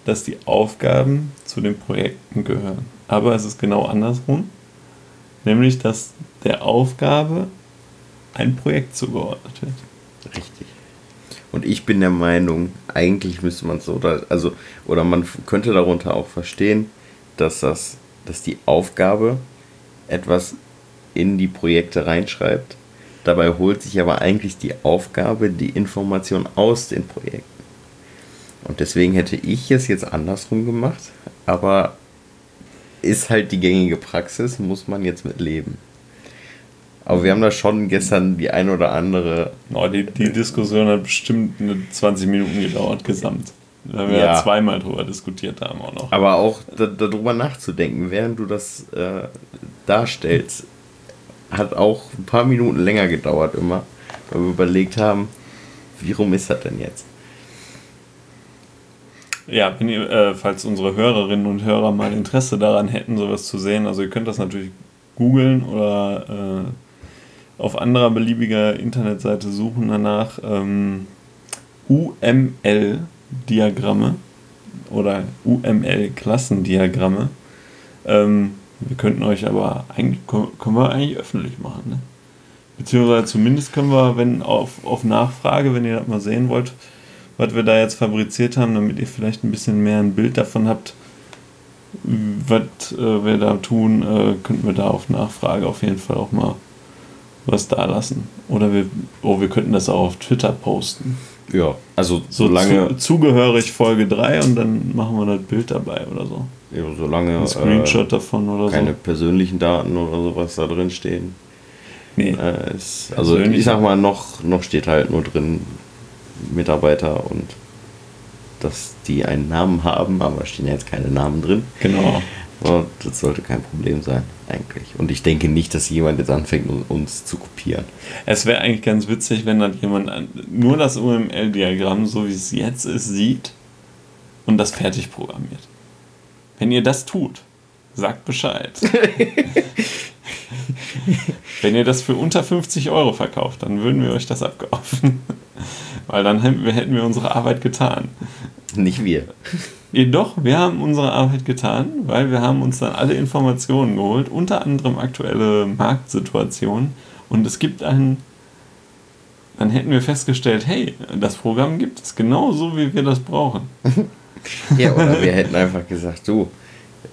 dass die Aufgaben zu den Projekten gehören. Aber es ist genau andersrum. Nämlich, dass der Aufgabe ein Projekt zugeordnet wird. Richtig. Und ich bin der Meinung, eigentlich müsste man es so, oder, also, oder man könnte darunter auch verstehen, dass das, dass die Aufgabe etwas in die Projekte reinschreibt. Dabei holt sich aber eigentlich die Aufgabe die Information aus den Projekten. Und deswegen hätte ich es jetzt andersrum gemacht, aber ist halt die gängige Praxis, muss man jetzt mit leben. Aber wir haben da schon gestern die ein oder andere Oh, die, die Diskussion hat bestimmt eine 20 Minuten gedauert, gesamt. Weil wir ja. Ja. zweimal drüber diskutiert haben auch noch. Aber auch da, darüber nachzudenken, während du das äh, darstellst, hat auch ein paar Minuten länger gedauert immer, weil wir überlegt haben, wie rum ist das denn jetzt? Ja, ihr, äh, falls unsere Hörerinnen und Hörer mal Interesse daran hätten, sowas zu sehen, also ihr könnt das natürlich googeln oder äh, auf anderer beliebiger Internetseite suchen danach. Ähm, UML-Diagramme oder UML-Klassendiagramme. Ähm, wir könnten euch aber eigentlich, können wir eigentlich öffentlich machen, ne? Beziehungsweise zumindest können wir, wenn auf, auf Nachfrage, wenn ihr das mal sehen wollt, was wir da jetzt fabriziert haben, damit ihr vielleicht ein bisschen mehr ein Bild davon habt, was äh, wir da tun, äh, könnten wir da auf Nachfrage auf jeden Fall auch mal was da lassen. Oder wir, oh, wir könnten das auch auf Twitter posten. Ja, also So solange, zu, zugehörig Folge 3 und dann machen wir das Bild dabei oder so. ja, solange Ein Screenshot davon oder äh, keine so. persönlichen Daten oder sowas da drin stehen. Nee. Äh, ist, also Persönlich- ich sag mal, noch, noch steht halt nur drin Mitarbeiter und dass die einen Namen haben, aber stehen jetzt keine Namen drin. Genau. Und das sollte kein Problem sein, eigentlich. Und ich denke nicht, dass jemand jetzt anfängt, un- uns zu kopieren. Es wäre eigentlich ganz witzig, wenn dann jemand an- nur das UML-Diagramm, so wie es jetzt ist, sieht und das fertig programmiert. Wenn ihr das tut, sagt Bescheid. <laughs> wenn ihr das für unter 50 Euro verkauft, dann würden wir euch das abkaufen. Weil dann hätten wir unsere Arbeit getan. Nicht wir. Jedoch, wir haben unsere Arbeit getan, weil wir haben uns dann alle Informationen geholt, unter anderem aktuelle Marktsituation. Und es gibt einen, dann hätten wir festgestellt, hey, das Programm gibt es genauso, wie wir das brauchen. Ja, oder wir <laughs> hätten einfach gesagt, du,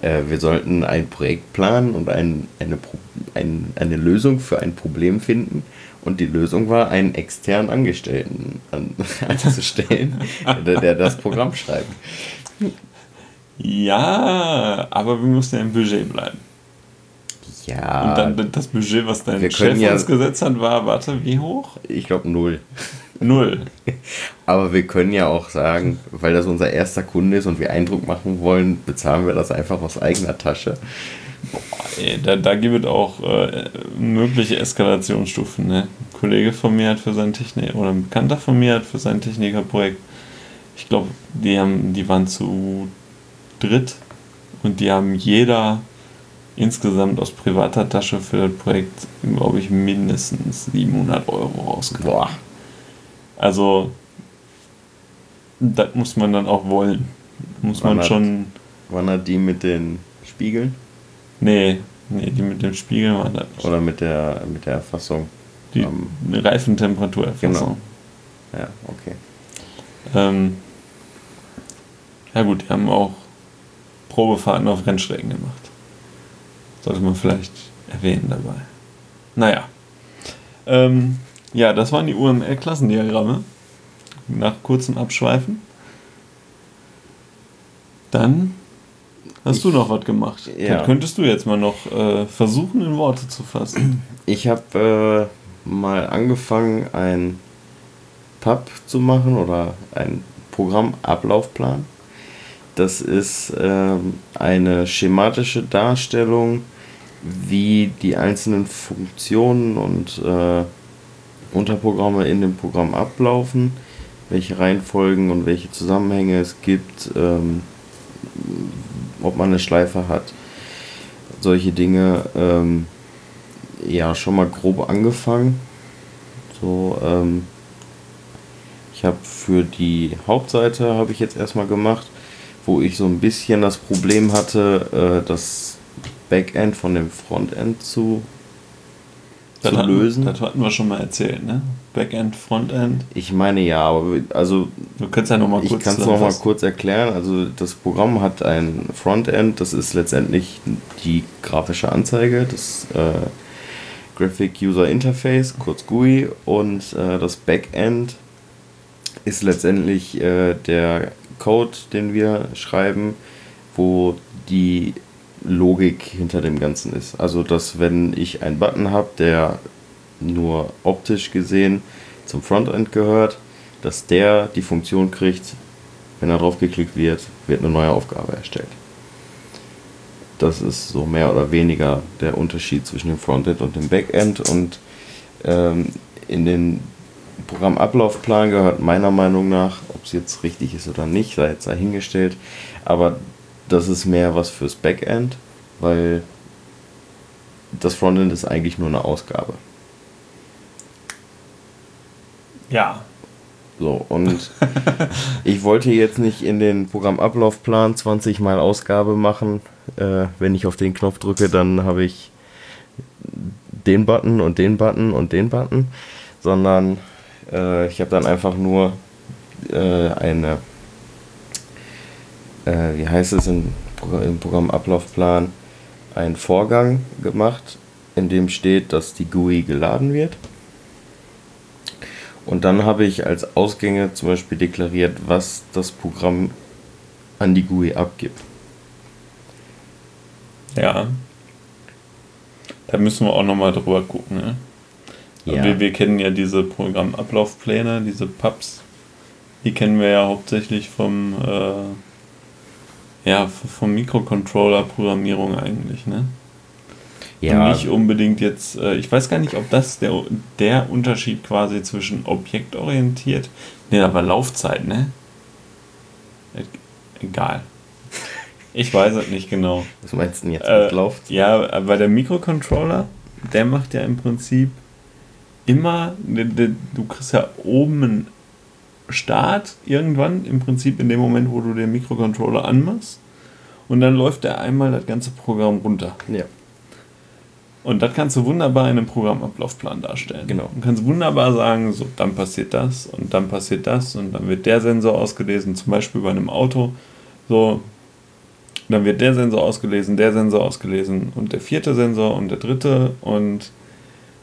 äh, wir sollten ein Projekt planen und ein, eine, Pro- ein, eine Lösung für ein Problem finden. Und die Lösung war, einen externen Angestellten an, <laughs> anzustellen, der, der das Programm schreibt. Ja, aber wir mussten ja im Budget bleiben. Ja, Und dann das Budget, was dein Chef ja- uns gesetzt hat, war, warte, wie hoch? ich glaube null. Null. <laughs> Aber wir können ja auch sagen, weil das unser erster Kunde ist und wir Eindruck machen wollen, bezahlen wir das einfach aus eigener Tasche. Ey, Da, da gibt es auch äh, mögliche Eskalationsstufen. Ne? Ein Kollege von mir hat für sein Technik oder ein Bekannter von mir hat für sein Technikerprojekt, ich glaube, die haben, die waren zu dritt und die haben jeder insgesamt aus privater Tasche für das Projekt, glaube ich, mindestens 700 Euro rausgebracht. Boah. Also, das muss man dann auch wollen. Muss man Wann hat- schon. Waren das die mit den Spiegeln? Nee, nee, die mit dem Spiegel waren das nicht. Oder mit der, mit der Erfassung? Die Ähm, Reifentemperaturerfassung. Genau. Ja, okay. Ähm, ja gut, die haben auch Probefahrten auf Rennstrecken gemacht. Sollte man vielleicht erwähnen dabei. Naja. Ähm, ja, das waren die UML-Klassendiagramme. Nach kurzem Abschweifen. Dann hast ich, du noch was gemacht? Ja. Dann könntest du jetzt mal noch äh, versuchen, in Worte zu fassen. Ich habe äh, mal angefangen, ein Pub zu machen oder ein Programmablaufplan. Das ist ähm, eine schematische Darstellung, wie die einzelnen Funktionen und äh, Unterprogramme in dem Programm ablaufen, welche Reihenfolgen und welche Zusammenhänge es gibt, ähm, ob man eine Schleife hat, solche Dinge. Ähm, ja, schon mal grob angefangen. So, ähm, ich habe für die Hauptseite habe ich jetzt erstmal gemacht, wo ich so ein bisschen das Problem hatte, äh, das Backend von dem Frontend zu, das zu hatten, lösen. Das hatten wir schon mal erzählt, ne? Backend, Frontend. Ich meine ja, aber also du kannst ja noch mal kurz. Ich kann es noch mal kurz erklären. Also das Programm hat ein Frontend, das ist letztendlich die grafische Anzeige, das äh, Graphic User Interface, kurz GUI, und äh, das Backend ist letztendlich äh, der Code, den wir schreiben, wo die Logik hinter dem Ganzen ist. Also, dass wenn ich einen Button habe, der nur optisch gesehen zum Frontend gehört, dass der die Funktion kriegt, wenn er drauf geklickt wird, wird eine neue Aufgabe erstellt. Das ist so mehr oder weniger der Unterschied zwischen dem Frontend und dem Backend. Und ähm, in den Programmablaufplan gehört meiner Meinung nach, ob es jetzt richtig ist oder nicht, sei jetzt dahingestellt, aber das ist mehr was fürs Backend, weil das Frontend ist eigentlich nur eine Ausgabe. Ja. So, und <laughs> ich wollte jetzt nicht in den Programmablaufplan 20 mal Ausgabe machen. Äh, wenn ich auf den Knopf drücke, dann habe ich den Button und den Button und den Button, sondern äh, ich habe dann einfach nur äh, eine, äh, wie heißt es im, im Programmablaufplan, einen Vorgang gemacht, in dem steht, dass die GUI geladen wird. Und dann habe ich als Ausgänge zum Beispiel deklariert, was das Programm an die GUI abgibt. Ja. Da müssen wir auch nochmal drüber gucken. Ne? Ja. Wir, wir kennen ja diese Programmablaufpläne, diese Pubs. Die kennen wir ja hauptsächlich vom, äh, ja, vom Mikrocontroller-Programmierung eigentlich, ne? Ja. Und nicht unbedingt jetzt, äh, ich weiß gar nicht, ob das der, der Unterschied quasi zwischen objektorientiert, ne, aber Laufzeit, ne? Egal. Ich weiß es nicht genau. Was meinst du denn jetzt mit äh, Laufzeit? Ja, bei der Mikrocontroller, der macht ja im Prinzip immer, du kriegst ja oben einen Start irgendwann, im Prinzip in dem Moment, wo du den Mikrocontroller anmachst. Und dann läuft er einmal das ganze Programm runter. Ja. Und das kannst du wunderbar in einem Programmablaufplan darstellen. Genau. Du kannst wunderbar sagen, so, dann passiert das und dann passiert das und dann wird der Sensor ausgelesen, zum Beispiel bei einem Auto. So, dann wird der Sensor ausgelesen, der Sensor ausgelesen und der vierte Sensor und der dritte und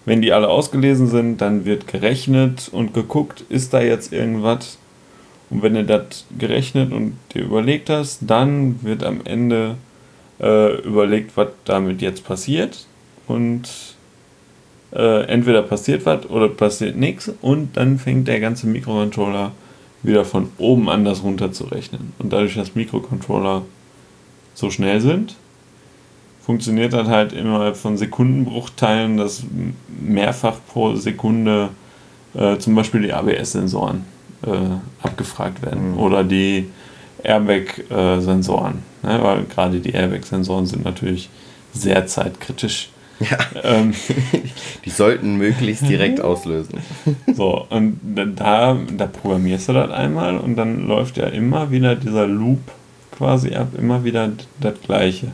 wenn die alle ausgelesen sind, dann wird gerechnet und geguckt, ist da jetzt irgendwas. Und wenn du das gerechnet und dir überlegt hast, dann wird am Ende äh, überlegt, was damit jetzt passiert. Und äh, entweder passiert was oder passiert nichts. Und dann fängt der ganze Mikrocontroller wieder von oben an das runter zu rechnen. Und dadurch, dass Mikrocontroller so schnell sind, funktioniert das halt innerhalb von Sekundenbruchteilen, dass mehrfach pro Sekunde äh, zum Beispiel die ABS-Sensoren äh, abgefragt werden mhm. oder die Airbag-Sensoren. Ne? Weil gerade die Airbag-Sensoren sind natürlich sehr zeitkritisch. Ja. Ähm, <laughs> die sollten möglichst direkt <laughs> auslösen. So, und da, da programmierst du das einmal und dann läuft ja immer wieder dieser Loop quasi ab, immer wieder das Gleiche.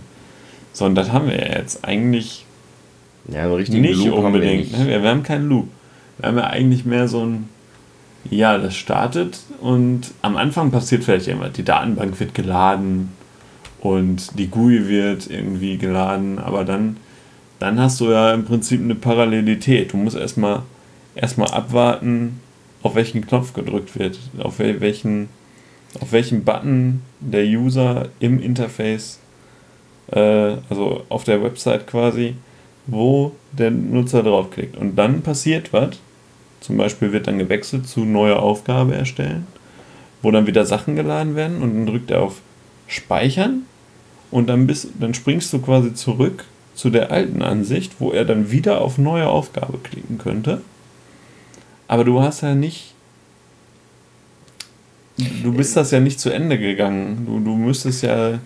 So, und das haben wir ja jetzt eigentlich ja, nicht Loop unbedingt. Haben wir, nicht. wir haben keinen Loop. Wir haben ja eigentlich mehr so ein, ja, das startet und am Anfang passiert vielleicht irgendwas. Die Datenbank wird geladen und die GUI wird irgendwie geladen, aber dann, dann hast du ja im Prinzip eine Parallelität. Du musst erstmal erstmal abwarten, auf welchen Knopf gedrückt wird, auf welchen, auf welchen Button der User im Interface äh, also auf der Website quasi, wo der Nutzer draufklickt. Und dann passiert was. Zum Beispiel wird dann gewechselt zu neue Aufgabe erstellen, wo dann wieder Sachen geladen werden und dann drückt er auf Speichern und dann, bist, dann springst du quasi zurück zu der alten Ansicht, wo er dann wieder auf neue Aufgabe klicken könnte. Aber du hast ja nicht. Du bist das ja nicht zu Ende gegangen. Du, du müsstest ja.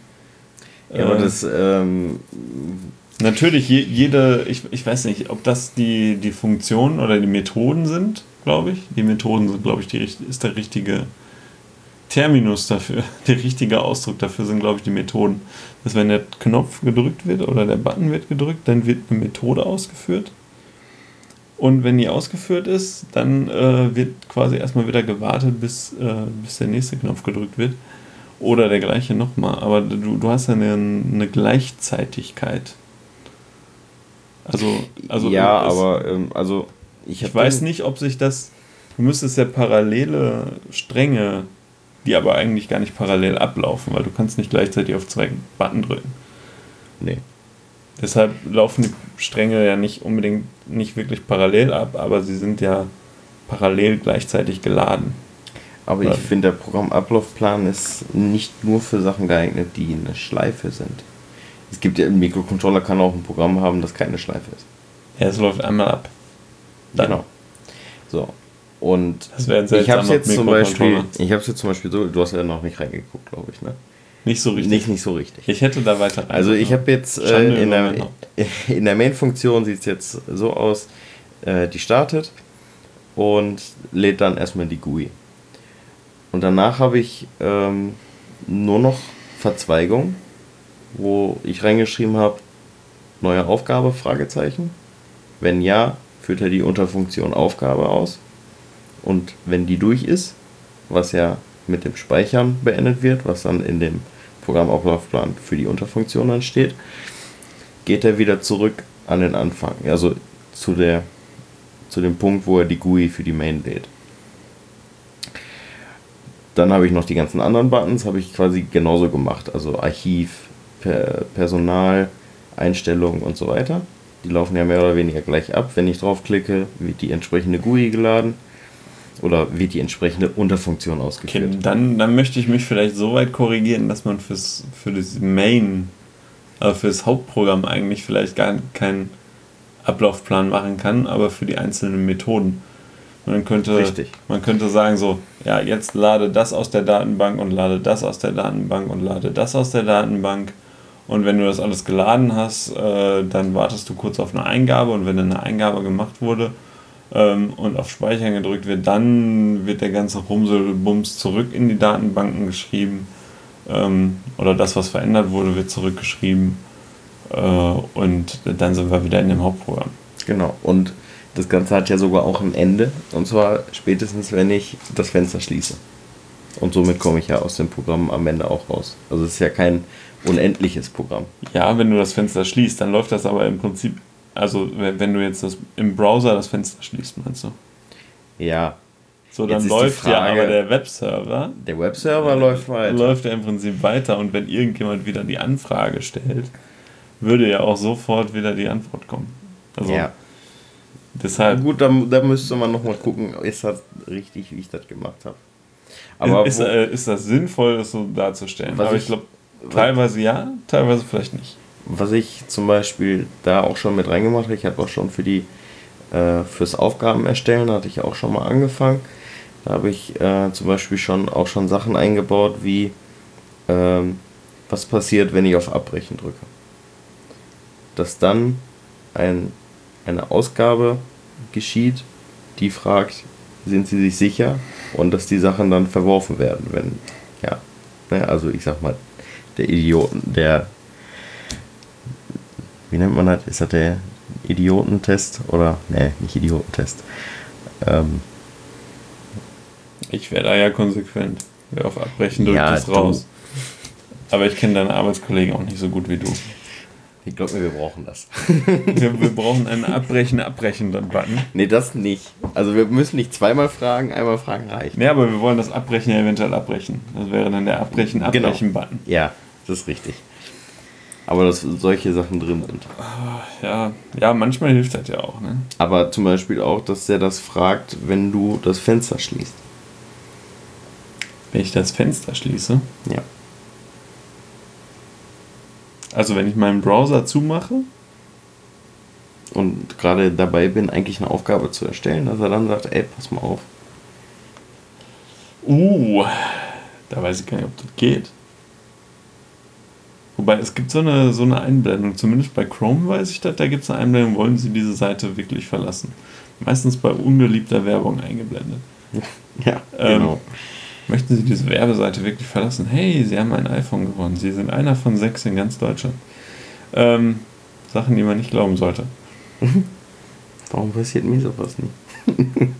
Ja, aber das. Ähm, natürlich, je, jede. Ich, ich weiß nicht, ob das die, die Funktionen oder die Methoden sind, glaube ich. Die Methoden sind, glaube ich, die, ist der richtige Terminus dafür, <laughs> der richtige Ausdruck dafür sind, glaube ich, die Methoden. Dass wenn der Knopf gedrückt wird oder der Button wird gedrückt, dann wird eine Methode ausgeführt. Und wenn die ausgeführt ist, dann äh, wird quasi erstmal wieder gewartet, bis, äh, bis der nächste Knopf gedrückt wird. Oder der gleiche nochmal. Aber du, du hast ja eine, eine Gleichzeitigkeit. Also, also ja, aber ähm, also ich, ich weiß nicht, ob sich das. Du müsstest ja parallele Stränge die aber eigentlich gar nicht parallel ablaufen, weil du kannst nicht gleichzeitig auf zwei Button drücken. Nee. Deshalb laufen die Stränge ja nicht unbedingt nicht wirklich parallel ab, aber sie sind ja parallel gleichzeitig geladen. Aber ich finde, der Programmablaufplan ist nicht nur für Sachen geeignet, die eine Schleife sind. Es gibt ja, ein Mikrocontroller kann auch ein Programm haben, das keine Schleife ist. Ja, es läuft einmal ab. Dann. Genau. So. Und ich habe es jetzt zum Beispiel, ich habe jetzt zum Beispiel so, du hast ja noch nicht reingeguckt, glaube ich, ne? Nicht so richtig. Nicht, nicht so richtig. Ich hätte da weiter Also ich habe jetzt äh, in, der, <laughs> in der Main-Funktion sieht es jetzt so aus, äh, die startet und lädt dann erstmal die GUI. Und danach habe ich ähm, nur noch Verzweigung, wo ich reingeschrieben habe, neue Aufgabe, Fragezeichen. Wenn ja, führt er die Unterfunktion Aufgabe aus. Und wenn die durch ist, was ja mit dem Speichern beendet wird, was dann in dem Programmauflaufplan für die Unterfunktion dann steht, geht er wieder zurück an den Anfang, also zu, der, zu dem Punkt, wo er die GUI für die Main lädt. Dann habe ich noch die ganzen anderen Buttons, habe ich quasi genauso gemacht, also Archiv, per Personal, Einstellungen und so weiter. Die laufen ja mehr oder weniger gleich ab. Wenn ich draufklicke, wird die entsprechende GUI geladen oder wird die entsprechende Unterfunktion ausgeführt. Okay, dann, dann möchte ich mich vielleicht so weit korrigieren, dass man fürs, für das Main, also für das Hauptprogramm eigentlich vielleicht gar keinen Ablaufplan machen kann, aber für die einzelnen Methoden. Man könnte, Richtig. man könnte sagen so, ja, jetzt lade das aus der Datenbank und lade das aus der Datenbank und lade das aus der Datenbank. Und wenn du das alles geladen hast, äh, dann wartest du kurz auf eine Eingabe und wenn dann eine Eingabe gemacht wurde, ähm, und auf Speichern gedrückt wird, dann wird der ganze Rumselbums zurück in die Datenbanken geschrieben ähm, oder das, was verändert wurde, wird zurückgeschrieben äh, und dann sind wir wieder in dem Hauptprogramm. Genau, und das Ganze hat ja sogar auch ein Ende und zwar spätestens, wenn ich das Fenster schließe. Und somit komme ich ja aus dem Programm am Ende auch raus. Also es ist ja kein unendliches Programm. Ja, wenn du das Fenster schließt, dann läuft das aber im Prinzip also, wenn du jetzt das im Browser das Fenster schließt, meinst du? Ja. So, dann läuft Frage, ja aber der Webserver. Der Webserver läuft weiter. Läuft ja im Prinzip weiter und wenn irgendjemand wieder die Anfrage stellt, würde ja auch sofort wieder die Antwort kommen. Also, ja. Deshalb. Gut, da, da müsste man nochmal gucken, ist das richtig, wie ich das gemacht habe. Aber ist, äh, ist das sinnvoll, das so darzustellen? Aber ich, ich glaube, teilweise ja, teilweise vielleicht nicht was ich zum Beispiel da auch schon mit reingemacht habe, ich habe auch schon für die äh, fürs Aufgaben erstellen, hatte ich auch schon mal angefangen. Da habe ich äh, zum Beispiel schon auch schon Sachen eingebaut, wie ähm, was passiert, wenn ich auf Abbrechen drücke. Dass dann ein, eine Ausgabe geschieht, die fragt, sind Sie sich sicher? Und dass die Sachen dann verworfen werden, wenn, ja, ne, also ich sag mal, der Idiot, der wie nennt man das? Ist das der Idiotentest? Oder, nee, nicht Idiotentest. Ähm, ich wäre da ja konsequent. Wer auf Abbrechen drückt, ja, ist raus. Aber ich kenne deine Arbeitskollegen auch nicht so gut wie du. Ich glaube wir brauchen das. <laughs> wir, wir, <laughs> brauchen einen Abbrechen, Abbrechen dann Button. Nee, das nicht. Also wir müssen nicht zweimal fragen, einmal fragen reicht. Nee, aber wir wollen das Abbrechen ja eventuell abbrechen. Das wäre dann der Abbrechen. Genau. Ja, das ist richtig. Aber dass solche Sachen drin sind. Ja, ja, manchmal hilft das ja auch, ne? Aber zum Beispiel auch, dass der das fragt, wenn du das Fenster schließt. Wenn ich das Fenster schließe? Ja. Also wenn ich meinen Browser zumache? Und gerade dabei bin, eigentlich eine Aufgabe zu erstellen, dass er dann sagt, ey, pass mal auf. Uh, da weiß ich gar nicht, ob das geht. Wobei es gibt so eine, so eine Einblendung, zumindest bei Chrome weiß ich das, da gibt es eine Einblendung, wollen Sie diese Seite wirklich verlassen. Meistens bei ungeliebter Werbung eingeblendet. <laughs> Ja, Ähm, genau. Möchten Sie diese Werbeseite wirklich verlassen? Hey, Sie haben ein iPhone gewonnen. Sie sind einer von sechs in ganz Deutschland. Ähm, Sachen, die man nicht glauben sollte. <laughs> Warum passiert mir sowas nicht? <laughs>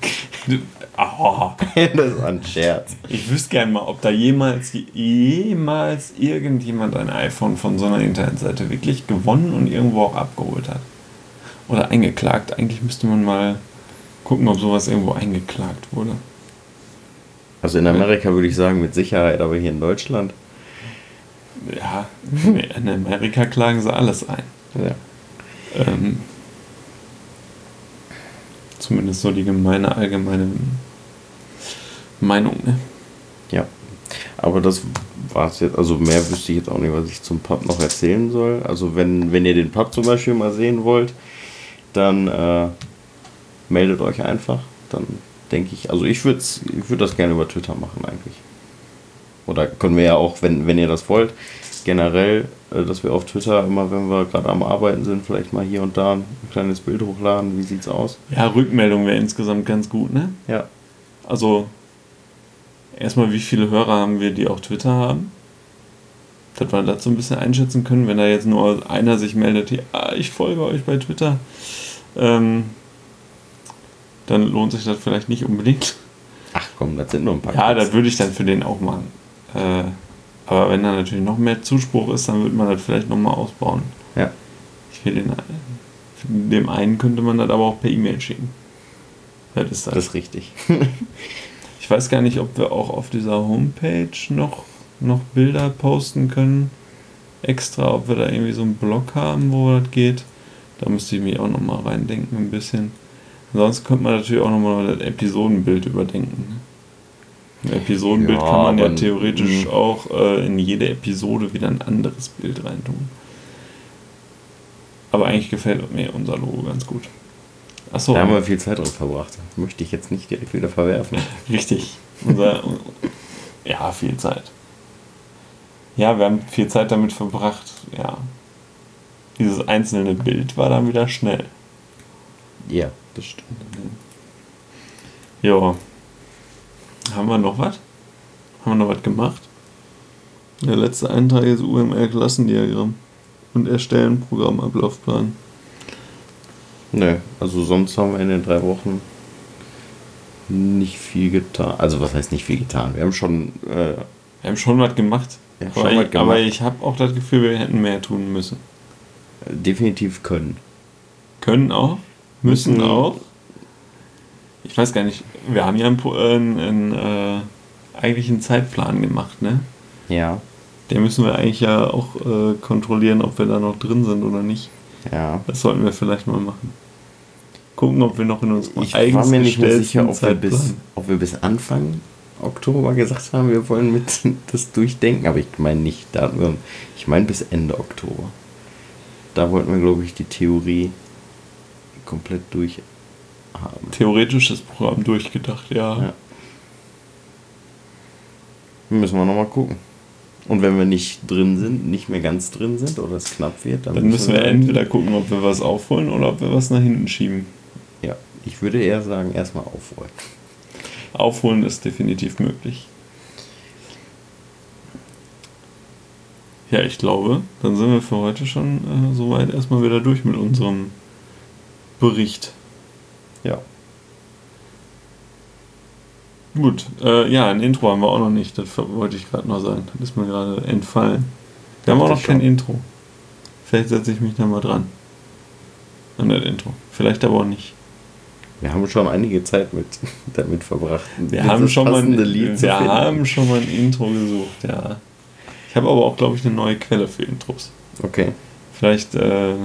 Ah, <laughs> das ist ein Scherz. ich wüsste gern mal, ob da jemals, jemals irgendjemand ein iPhone von so einer Internetseite wirklich gewonnen und irgendwo auch abgeholt hat. Oder eingeklagt. Eigentlich müsste man mal gucken, ob sowas irgendwo eingeklagt wurde. Also in Amerika würde ich sagen, mit Sicherheit, aber hier in Deutschland. Ja, in Amerika klagen sie alles ein. Ja. Ähm, zumindest so die gemeine, allgemeine Meinung. Ne? Ja. Aber das war es jetzt. Also mehr wüsste ich jetzt auch nicht, was ich zum Pub noch erzählen soll. Also wenn, wenn ihr den Pub zum Beispiel mal sehen wollt, dann äh, meldet euch einfach. Dann denke ich, also ich würde ich würd das gerne über Twitter machen eigentlich. Oder können wir ja auch, wenn, wenn ihr das wollt, generell, dass wir auf Twitter immer, wenn wir gerade am Arbeiten sind, vielleicht mal hier und da ein kleines Bild hochladen. Wie sieht's aus? Ja, Rückmeldung wäre insgesamt ganz gut. Ne? Ja. Also erstmal, wie viele Hörer haben wir, die auch Twitter haben? Dass wir das so ein bisschen einschätzen können, wenn da jetzt nur einer sich meldet, ja, ich folge euch bei Twitter, ähm, dann lohnt sich das vielleicht nicht unbedingt. Ach komm, das sind nur ein paar. Ja, das würde ich dann für den auch machen. Äh, aber wenn da natürlich noch mehr Zuspruch ist, dann würde man das vielleicht nochmal ausbauen. Ja. Ich will den, dem einen könnte man das aber auch per E-Mail schicken. Das ist das. Das ist richtig. <laughs> Ich weiß gar nicht, ob wir auch auf dieser Homepage noch, noch Bilder posten können. Extra, ob wir da irgendwie so einen Blog haben, wo das geht. Da müsste ich mich auch nochmal reindenken ein bisschen. Ansonsten könnte man natürlich auch nochmal das Episodenbild überdenken. Ein Episodenbild Ja, kann man ja theoretisch auch äh, in jede Episode wieder ein anderes Bild reintun. Aber eigentlich gefällt mir unser Logo ganz gut. Achso, Da haben wir viel Zeit drauf verbracht. Möchte ich jetzt nicht direkt wieder verwerfen. <laughs> Richtig. Unser, ja, viel Zeit. Ja, wir haben viel Zeit damit verbracht. Ja. Dieses einzelne Bild war dann wieder schnell. Ja, das stimmt. Ja. Haben wir noch was? Haben wir noch was gemacht? Der letzte Eintrag ist UML-Klassendiagramm und erstellen Programmablaufplan. Nö, also sonst haben wir in den drei Wochen nicht viel getan. Also was heißt nicht viel getan? Wir haben schon, äh, Wir haben schon was gemacht. Aber, ich, gemacht. aber ich habe auch das Gefühl, wir hätten mehr tun müssen. definitiv können. Können auch, müssen Müssen. auch. Ich weiß gar nicht, wir haben ja einen, einen, einen, äh, eigentlich einen Zeitplan gemacht, ne? Ja, Den müssen wir eigentlich ja auch äh, kontrollieren, ob wir da noch drin sind oder nicht. ja. Das sollten wir vielleicht mal machen. Gucken, ob wir noch in unserem Ich war mir nicht mehr sicher, ob wir, bis, ob wir bis Anfang Oktober gesagt haben, wir wollen mit <laughs> das durchdenken. Aber ich meine nicht, da wir, ich meine bis Ende Oktober. Da wollten wir, glaube ich, die Theorie komplett durch haben. Theoretisch das Programm durchgedacht, ja. Ja. Müssen wir nochmal gucken. Und wenn wir nicht drin sind, nicht mehr ganz drin sind oder es knapp wird, dann, Dann müssen wir entweder gucken, ob wir was aufholen oder ob wir was nach hinten schieben. Ja, ich würde eher sagen, erstmal aufholen. Aufholen ist definitiv möglich. Ja, ich glaube, dann sind wir für heute schon äh, soweit erstmal wieder durch mit unserem Bericht. Ja. Gut, äh, ja, ein Intro haben wir auch noch nicht, das wollte ich gerade noch sagen. Das ist mir gerade entfallen. Wir haben auch noch kein schon. Intro. Vielleicht setze ich mich da mal dran. An das Intro. Vielleicht aber auch nicht. Wir haben schon einige Zeit mit, <laughs> damit verbracht. Wir haben schon mal Lied wir haben schon mal ein Intro gesucht, ja. Ich habe aber auch, glaube ich, eine neue Quelle für Intros. Okay. Vielleicht äh,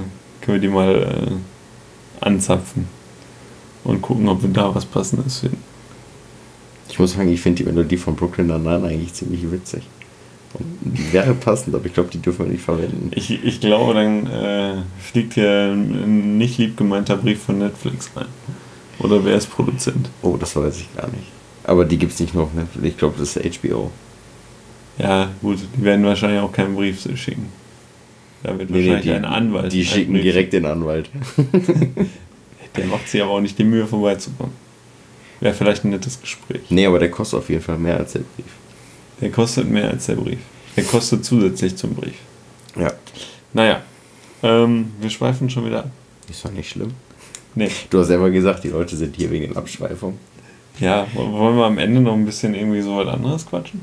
können wir die mal äh, anzapfen und gucken, ob wir da was Passendes finden. Ich muss sagen, ich finde die Melodie von Brooklyn Nine-Nine eigentlich ziemlich witzig. Und die wäre passend, aber ich glaube, die dürfen wir nicht verwenden. Ich, ich glaube, dann äh, fliegt hier ein nicht lieb gemeinter Brief von Netflix rein. Oder wer ist Produzent? Oh, das weiß ich gar nicht. Aber die gibt es nicht nur auf Netflix. Ich glaube, das ist HBO. Ja, gut, die werden wahrscheinlich auch keinen Brief schicken. Da wird wahrscheinlich die, ein Anwalt. Die schicken direkt den Anwalt. <laughs> Der macht sich aber auch nicht die Mühe, vorbeizukommen. Wäre vielleicht ein nettes Gespräch. nee, aber der kostet auf jeden Fall mehr als der Brief. Der kostet mehr als der Brief. Der kostet zusätzlich zum Brief. Ja. Naja, ähm, wir schweifen schon wieder ab. Ist doch nicht schlimm. Nee. Du hast selber gesagt, die Leute sind hier wegen Abschweifung. Ja, wo- wollen wir am Ende noch ein bisschen irgendwie so was anderes quatschen?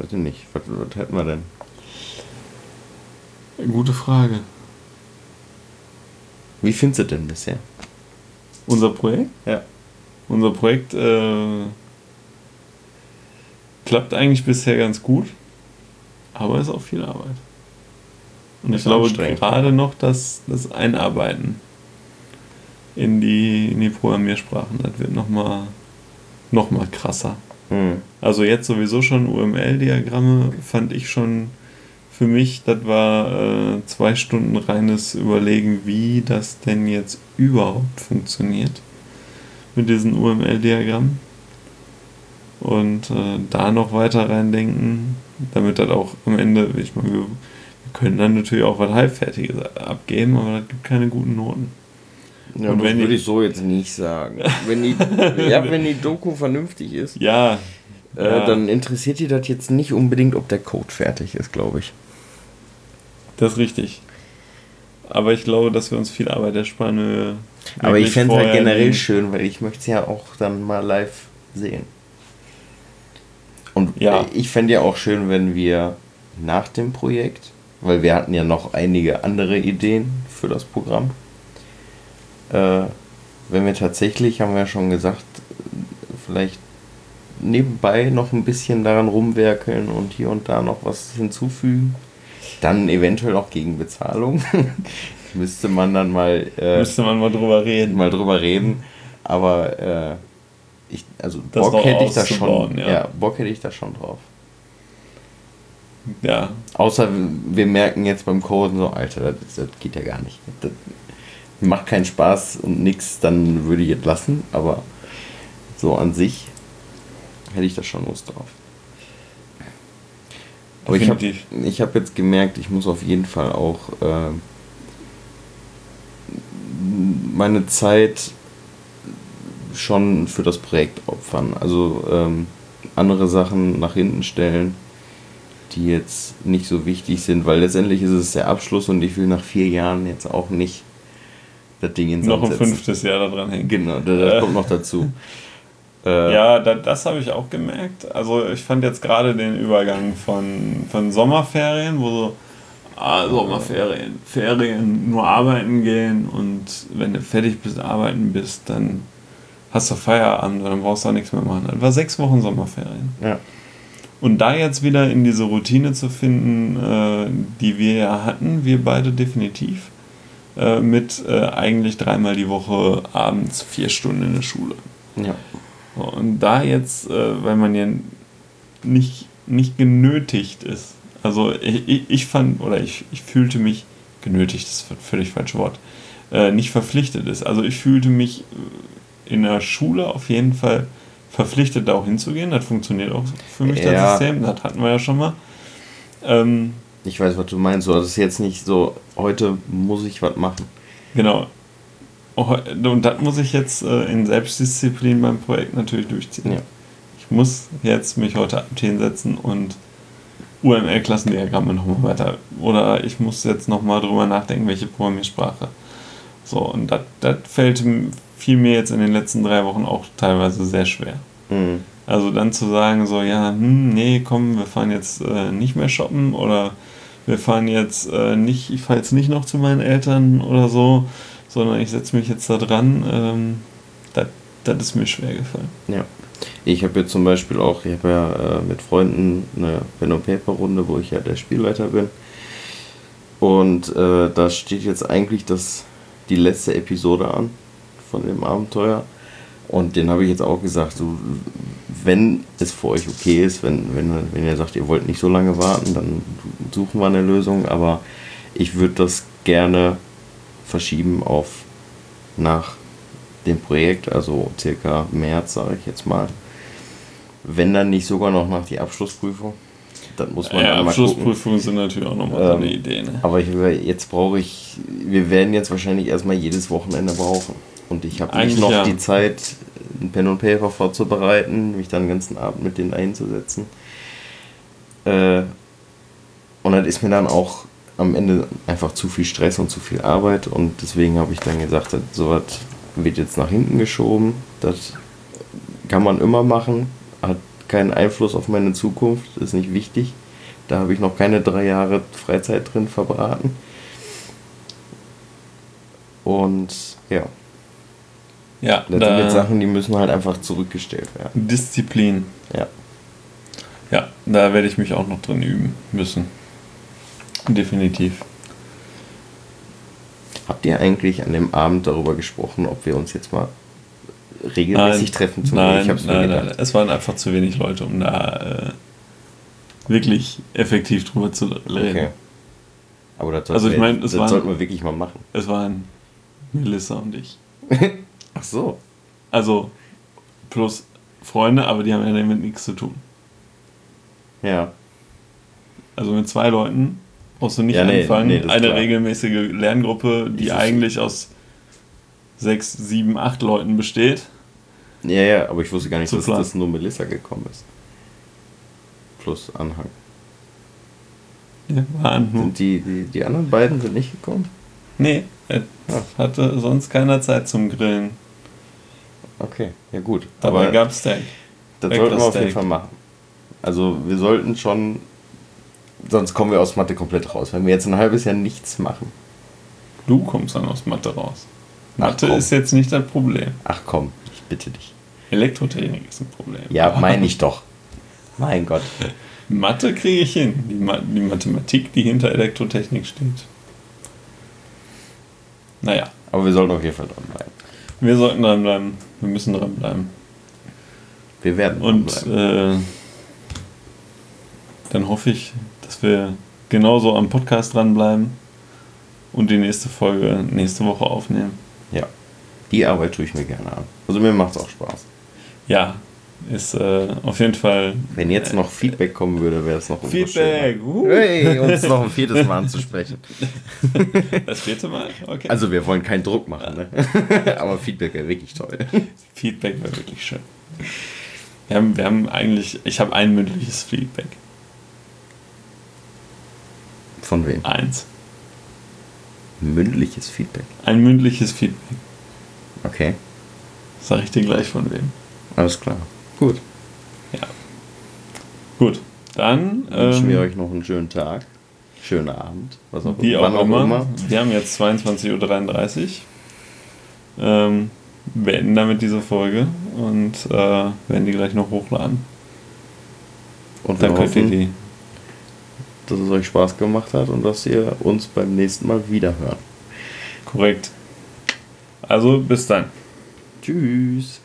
Heute nicht. Was, was hätten wir denn? Gute Frage. Wie findest du denn bisher? Unser Projekt? Ja. Unser Projekt äh, klappt eigentlich bisher ganz gut, aber ist auch viel Arbeit. Und ich glaube gerade noch das, das Einarbeiten in die, in die Programmiersprachen, das wird nochmal noch mal krasser. Hm. Also jetzt sowieso schon UML-Diagramme fand ich schon für mich, das war äh, zwei Stunden reines Überlegen, wie das denn jetzt überhaupt funktioniert mit diesen UML-Diagrammen. Und äh, da noch weiter reindenken, damit das auch am Ende, ich meine, wir, wir können dann natürlich auch was Halbfertiges abgeben, aber das gibt keine guten Noten. Ja, Und das würde ich so jetzt nicht sagen. Wenn die, <laughs> ja, wenn die Doku vernünftig ist, Ja, äh, ja. dann interessiert die das jetzt nicht unbedingt, ob der Code fertig ist, glaube ich. Das ist richtig. Aber ich glaube, dass wir uns viel Arbeit ersparen. wir Aber ich fände es halt generell die- schön, weil ich möchte es ja auch dann mal live sehen. Und Ja. ich fände ja auch schön, wenn wir nach dem Projekt, weil wir hatten ja noch einige andere Ideen für das Programm, äh, wenn wir tatsächlich, haben wir ja schon gesagt, vielleicht nebenbei noch ein bisschen daran rumwerkeln und hier und da noch was hinzufügen, dann eventuell auch gegen Bezahlung. <laughs> Müsste man dann mal äh, Müsste man mal drüber reden. mal drüber reden. Aber äh, ich, also Das Bock hätte ich da schon, ja. ja. Bock hätte ich da schon drauf. Ja, Außer wir merken jetzt beim Coden so, Alter, das, das geht ja gar nicht. Das macht keinen Spaß und nix, dann würde ich es lassen. Aber so an sich hätte ich da schon Lust drauf. Aber ich habe ich hab jetzt gemerkt, ich muss auf jeden Fall auch äh, meine Zeit schon für das Projekt opfern. Also ähm, andere Sachen nach hinten stellen, die jetzt nicht so wichtig sind, weil letztendlich ist es der Abschluss und ich will nach vier Jahren jetzt auch nicht das Ding ins noch ein Sand setzen. fünftes Jahr da dran hängen. Genau, das, das kommt noch <laughs> dazu. Äh, Ja, da, das habe ich auch gemerkt. Also ich fand jetzt gerade den Übergang von, von Sommerferien, wo so ah, Sommerferien, Ferien, nur arbeiten gehen und wenn du fertig bist, arbeiten bist, dann hast du Feierabend und dann brauchst du auch nichts mehr machen. Das war sechs Wochen Sommerferien. Ja. Und da jetzt wieder in diese Routine zu finden, äh, die wir ja hatten, wir beide definitiv, äh, mit äh, eigentlich dreimal die Woche abends vier Stunden in der Schule. ja. Und da jetzt, äh, weil man ja nicht, nicht genötigt ist, also ich, ich- fand, oder ich, ich fühlte mich, genötigt ist ein völlig falsches Wort, äh, nicht verpflichtet ist. Also ich fühlte mich in der Schule auf jeden Fall verpflichtet, da auch hinzugehen. Das funktioniert auch für mich, das Ja. System, das hatten wir ja schon mal. Ähm, Ich weiß, was du meinst. So, das ist jetzt nicht so, heute muss ich was machen. Genau. Oh, Und das muss ich jetzt äh, in Selbstdisziplin beim Projekt natürlich durchziehen. Ja. Ich muss jetzt mich heute Abend hinsetzen und UML-Klassendiagramme nochmal weiter. Oder ich muss jetzt nochmal drüber nachdenken, welche Programmiersprache. So, und das fällt fiel mir jetzt in den letzten drei Wochen auch teilweise sehr schwer. Mhm. Also dann zu sagen, so, ja, hm, nee, komm, wir fahren jetzt äh, nicht mehr shoppen oder wir fahren jetzt äh, nicht, ich fahre jetzt nicht noch zu meinen Eltern oder so, sondern ich setze mich jetzt da dran, ähm, das ist mir schwer gefallen. Ja. Ich habe jetzt zum Beispiel auch, ich habe ja äh, mit Freunden eine Pen und Paper Runde, wo ich ja der Spielleiter bin. Und äh, da steht jetzt eigentlich das, die letzte Episode an von dem Abenteuer. Und den habe ich jetzt auch gesagt, so, wenn es für euch okay ist, wenn, wenn, wenn ihr sagt, ihr wollt nicht so lange warten, dann suchen wir eine Lösung. Aber ich würde das gerne verschieben auf nach dem Projekt, also circa März, sage ich jetzt mal. Wenn dann nicht sogar noch nach die Abschlussprüfung. Dann muss man ja, Abschlussprüfungen sind natürlich auch nochmal ähm, eine Idee. Ne? Aber ich, jetzt brauche ich, wir werden jetzt wahrscheinlich erstmal jedes Wochenende brauchen. Und ich habe nicht noch ja. die Zeit, ein Pen und Paper vorzubereiten, mich dann den ganzen Abend mit denen einzusetzen. Äh, und dann ist mir dann auch am Ende einfach zu viel Stress und zu viel Arbeit. Und deswegen habe ich dann gesagt, sowas wird jetzt nach hinten geschoben. Das kann man immer machen, hat keinen Einfluss auf meine Zukunft, ist nicht wichtig. Da habe ich noch keine drei Jahre Freizeit drin verbraten. Und ja. Ja, das da sind jetzt Sachen, die müssen halt einfach zurückgestellt werden. Disziplin. Ja. Ja, da werde ich mich auch noch drin üben müssen. Definitiv. Habt ihr eigentlich an dem Abend darüber gesprochen, ob wir uns jetzt mal regelmäßig nein, treffen? Zum nein, ich nein, nein, es waren einfach zu wenig Leute, um da äh, wirklich effektiv drüber zu reden. Okay. Aber das, also ich mein, das waren, sollten wir wirklich mal machen. Es waren Melissa und ich. <laughs> Ach so. Also plus Freunde, aber die haben ja damit nichts zu tun. Ja. Also mit zwei Leuten brauchst du nicht ja, nee, anfangen. Nee, Eine klar. regelmäßige Lerngruppe, die eigentlich aus sechs, sieben, acht Leuten besteht. Ja, ja, aber ich wusste gar nicht, dass das nur Melissa gekommen ist. Plus Anhang. Ja, war Anhang. Sind die, die, die anderen beiden sind nicht gekommen? Nee, hatte sonst keiner Zeit zum Grillen. Okay, ja gut. Dabei gab es Steak. Das sollten wir auf jeden Fall machen. Also wir sollten schon sonst kommen wir aus Mathe komplett raus. Wenn wir jetzt ein halbes Jahr nichts machen. Du kommst dann aus Mathe raus. Mathe ist jetzt nicht das Problem. Ach komm, ich bitte dich. Elektrotechnik ist ein Problem. Ja, meine ich doch. Mein Gott. Mathe kriege ich hin. Die, Ma die Mathematik, die hinter Elektrotechnik steht. Naja. Aber wir sollten auf jeden Fall dranbleiben. Wir sollten dranbleiben. Wir müssen dranbleiben. Wir werden Und äh, dann hoffe ich, dass wir genauso am Podcast dranbleiben und die nächste Folge nächste Woche aufnehmen. Ja, die Arbeit tue ich mir gerne an. Also mir macht es auch Spaß. Ja, ist äh, auf jeden Fall. Wenn jetzt noch Feedback kommen würde, wäre es noch Feedback! Uh. Hey, uns noch ein viertes Mal anzusprechen. <laughs> Das vierte Mal? Okay. Also wir wollen keinen Druck machen, ne? <laughs> aber Feedback wäre wirklich toll. Feedback wäre wirklich schön. Wir haben, wir haben eigentlich, ich habe ein mündliches Feedback. Von wem? Eins. Mündliches Feedback. Ein mündliches Feedback. Okay. Sag ich dir gleich von wem. Alles klar. Gut. Ja. Gut. Dann wünschen ähm, wir euch noch einen schönen Tag. Schönen Abend. Was auch, wie auch, auch immer. immer. Wir haben jetzt 22.33 Uhr. Ähm, beenden damit diese Folge und äh, werden die gleich noch hochladen. Und dann könnt ihr die dass es euch Spaß gemacht hat und dass ihr uns beim nächsten Mal wieder hören. Korrekt. Also bis dann. Tschüss.